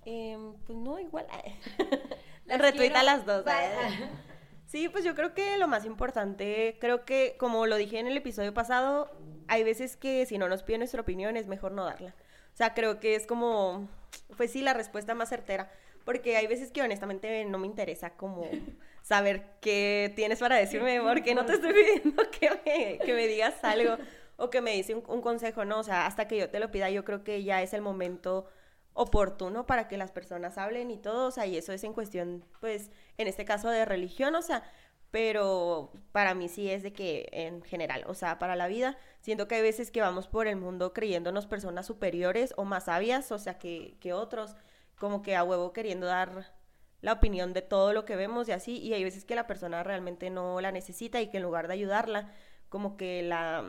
Em, pues no, igual. Retuita las dos. ¿eh? Sí, pues yo creo que lo más importante, creo que como lo dije en el episodio pasado, hay veces que si no nos piden nuestra opinión es mejor no darla. O sea, creo que es como, pues sí, la respuesta más certera. Porque hay veces que honestamente no me interesa como saber qué tienes para decirme, porque no te estoy pidiendo que me, que me digas algo o que me dice un, consejo, no, o sea, hasta que yo te lo pida, yo creo que ya es el momento oportuno para que las personas hablen y todo, o sea, y eso es en cuestión, pues, en este caso de religión, o sea, pero para mí sí es de que en general, o sea, para la vida, siento que hay veces que vamos por el mundo creyéndonos personas superiores o más sabias, o sea, que, que otros, como que a huevo queriendo dar la opinión de todo lo que vemos y así, y hay veces que la persona realmente no la necesita y que en lugar de ayudarla, como que la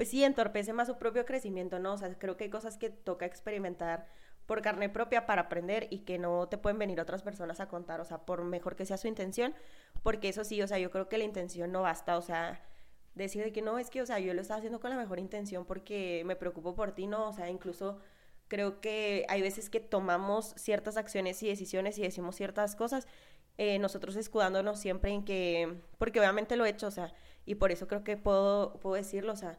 pues sí, entorpece más su propio crecimiento, ¿no? O sea, creo que hay cosas que toca experimentar por carne propia para aprender y que no te pueden venir otras personas a contar, o sea, por mejor que sea su intención, porque eso sí, o sea, yo creo que la intención no basta, o sea, decir de que no, es que, o sea, yo lo estaba haciendo con la mejor intención porque me preocupo por ti, no, o sea, incluso creo que hay veces que tomamos ciertas acciones y decisiones y decimos ciertas cosas, eh, nosotros escudándonos siempre en que, porque obviamente lo he hecho, o sea, y por eso creo que puedo, puedo decirlo, o sea,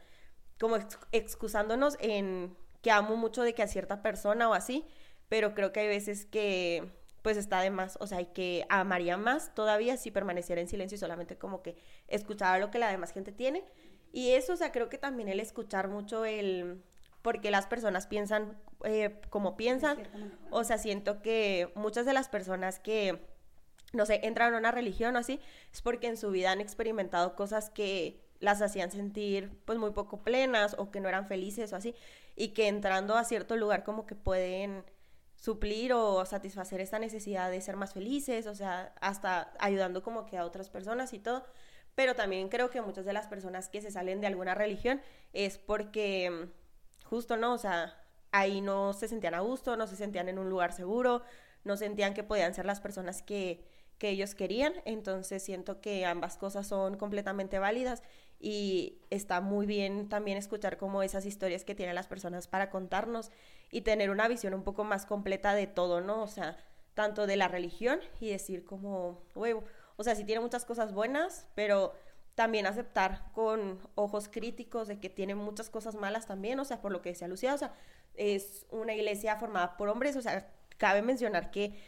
como excusándonos en que amo mucho de que a cierta persona o así, pero creo que hay veces que pues está de más, o sea, hay que amaría más todavía si permaneciera en silencio y solamente como que escuchara lo que la demás gente tiene. Y eso, o sea, creo que también el escuchar mucho el porque las personas piensan eh, como piensan, o sea, siento que muchas de las personas que, no sé, entran a una religión o así, es porque en su vida han experimentado cosas que las hacían sentir pues muy poco plenas o que no eran felices o así y que entrando a cierto lugar como que pueden suplir o satisfacer esta necesidad de ser más felices, o sea, hasta ayudando como que a otras personas y todo. Pero también creo que muchas de las personas que se salen de alguna religión es porque justo, ¿no? O sea, ahí no se sentían a gusto, no se sentían en un lugar seguro, no sentían que podían ser las personas que, que ellos querían. Entonces siento que ambas cosas son completamente válidas y está muy bien también escuchar como esas historias que tienen las personas para contarnos y tener una visión un poco más completa de todo, ¿no? O sea, tanto de la religión y decir como, huevo, o sea, sí tiene muchas cosas buenas, pero también aceptar con ojos críticos de que tiene muchas cosas malas también, o sea, por lo que decía Lucía, o sea, es una iglesia formada por hombres, o sea, cabe mencionar que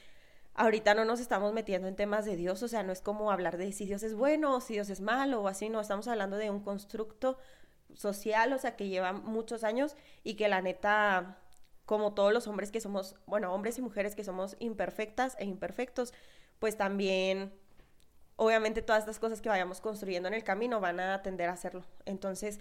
ahorita no nos estamos metiendo en temas de Dios, o sea, no es como hablar de si Dios es bueno o si Dios es malo o así, no, estamos hablando de un constructo social, o sea, que lleva muchos años y que la neta, como todos los hombres que somos, bueno, hombres y mujeres que somos imperfectas e imperfectos, pues también, obviamente todas estas cosas que vayamos construyendo en el camino van a tender a hacerlo. Entonces,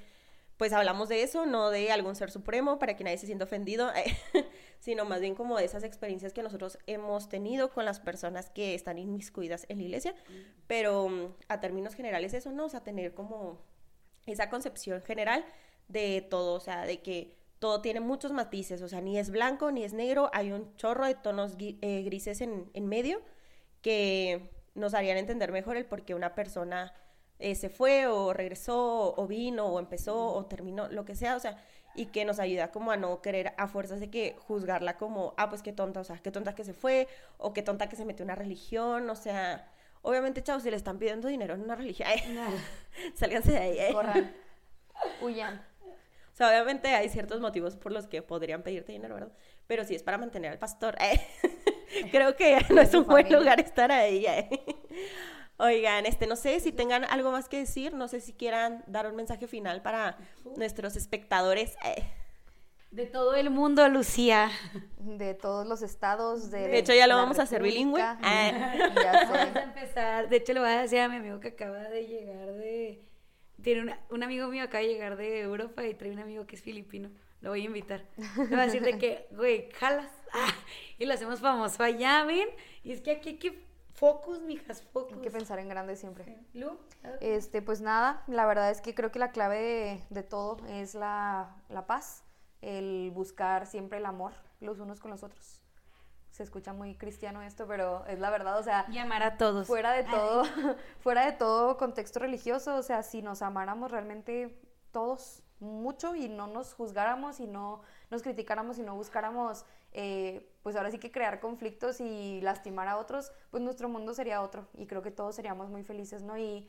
pues hablamos de eso, no de algún ser supremo para que nadie se sienta ofendido, sino más bien como de esas experiencias que nosotros hemos tenido con las personas que están inmiscuidas en la iglesia, pero mm, a términos generales eso, ¿no? O sea, tener como esa concepción general de todo, o sea, de que todo tiene muchos matices, o sea, ni es blanco ni es negro, hay un chorro de tonos eh, grises en, en medio que nos harían entender mejor el por qué una persona eh, se fue o regresó o vino o empezó o terminó, lo que sea, o sea, y que nos ayuda como a no querer a fuerzas de que juzgarla como, ah, pues qué tonta, o sea, qué tonta que se fue o qué tonta que se metió en una religión, o sea, obviamente, chavos, si le están pidiendo dinero en una religión, sálganse de ahí, ¿eh? Corran, huyan. O sea, obviamente hay ciertos motivos por los que podrían pedirte dinero, ¿verdad? Pero si es para mantener al pastor, ¿eh? creo que no es un buen lugar estar ahí, ¿eh? Oigan, este, no sé si tengan algo más que decir, no sé si quieran dar un mensaje final para nuestros espectadores. Eh. De todo el mundo, Lucía. De todos los estados. De, de hecho, ya lo vamos a hacer bilingüe. Ah. Ya Vamos a empezar. De hecho, le voy a decir a mi amigo que acaba de llegar de. Tiene un amigo mío acaba de llegar de Europa y trae un amigo que es filipino. Lo voy a invitar. Le voy a decir de que, güey, jalas. Ah, y lo hacemos famoso allá, ¿ven? Y es que aquí hay que Focus, mijas, focus. Hay que pensar en grande siempre. Este, pues nada, la verdad es que creo que la clave de, todo es la, paz, el buscar siempre el amor los unos con los otros. Se escucha muy cristiano esto, pero es la verdad, o sea... llamar a todos. Fuera de todo, fuera de todo contexto religioso, o sea, si nos amáramos realmente todos mucho y no nos juzgáramos y no nos criticáramos y no buscáramos eh, pues ahora sí que crear conflictos y lastimar a otros, pues nuestro mundo sería otro y creo que todos seríamos muy felices, ¿no? Y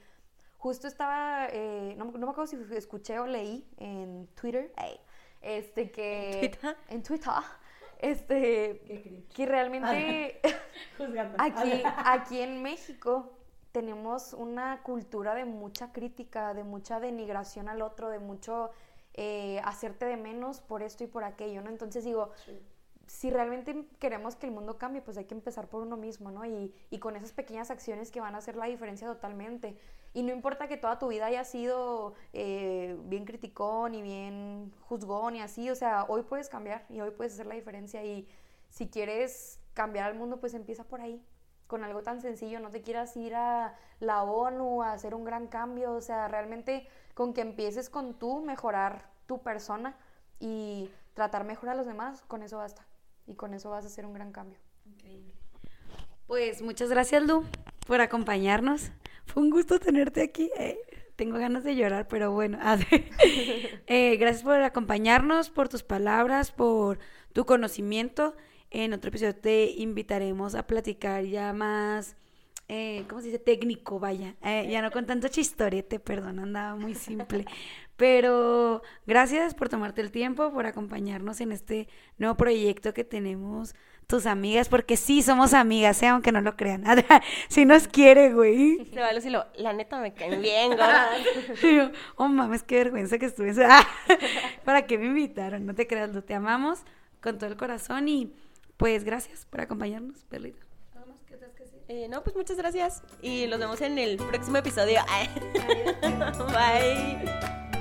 justo estaba, eh, no, me acuerdo si escuché o leí en Twitter, este que... ¿En Twitter? Este, que realmente aquí, aquí en México tenemos una cultura de mucha crítica, de mucha denigración al otro, de mucho eh, hacerte de menos por esto y por aquello, ¿no? Entonces digo, si realmente queremos que el mundo cambie, pues hay que empezar por uno mismo, ¿no? Y, con esas pequeñas acciones que van a hacer la diferencia totalmente. Y no importa que toda tu vida haya sido eh, bien criticón y bien juzgón y así, o sea, hoy puedes cambiar y hoy puedes hacer la diferencia. Y si quieres cambiar al mundo, pues empieza por ahí, con algo tan sencillo. No te quieras ir a la ONU a hacer un gran cambio, o sea, realmente con que empieces con tú, mejorar tu persona y tratar mejor a los demás, con eso basta. y con eso vas a hacer un gran cambio. Increíble. Pues muchas gracias, Lu, por acompañarnos. Fue un gusto tenerte aquí. Eh, tengo ganas de llorar, pero bueno. eh, gracias por acompañarnos, por tus palabras, por tu conocimiento. En otro episodio te invitaremos a platicar ya más, eh, ¿cómo se dice? Técnico, vaya. Eh, ya no con tanto chistorete, perdón, andaba muy simple. Pero gracias por tomarte el tiempo, por acompañarnos en este nuevo proyecto que tenemos tus amigas, porque sí somos amigas, ¿eh? aunque no lo crean. si nos quiere, güey. Se vale si lo, la neta me caen bien, güey. oh mames, qué vergüenza que estuve. ¿Para qué me invitaron? No te creas, lo te amamos con todo el corazón y pues gracias por acompañarnos, Perlita. Eh, no, pues muchas gracias y nos vemos en el próximo episodio. Bye.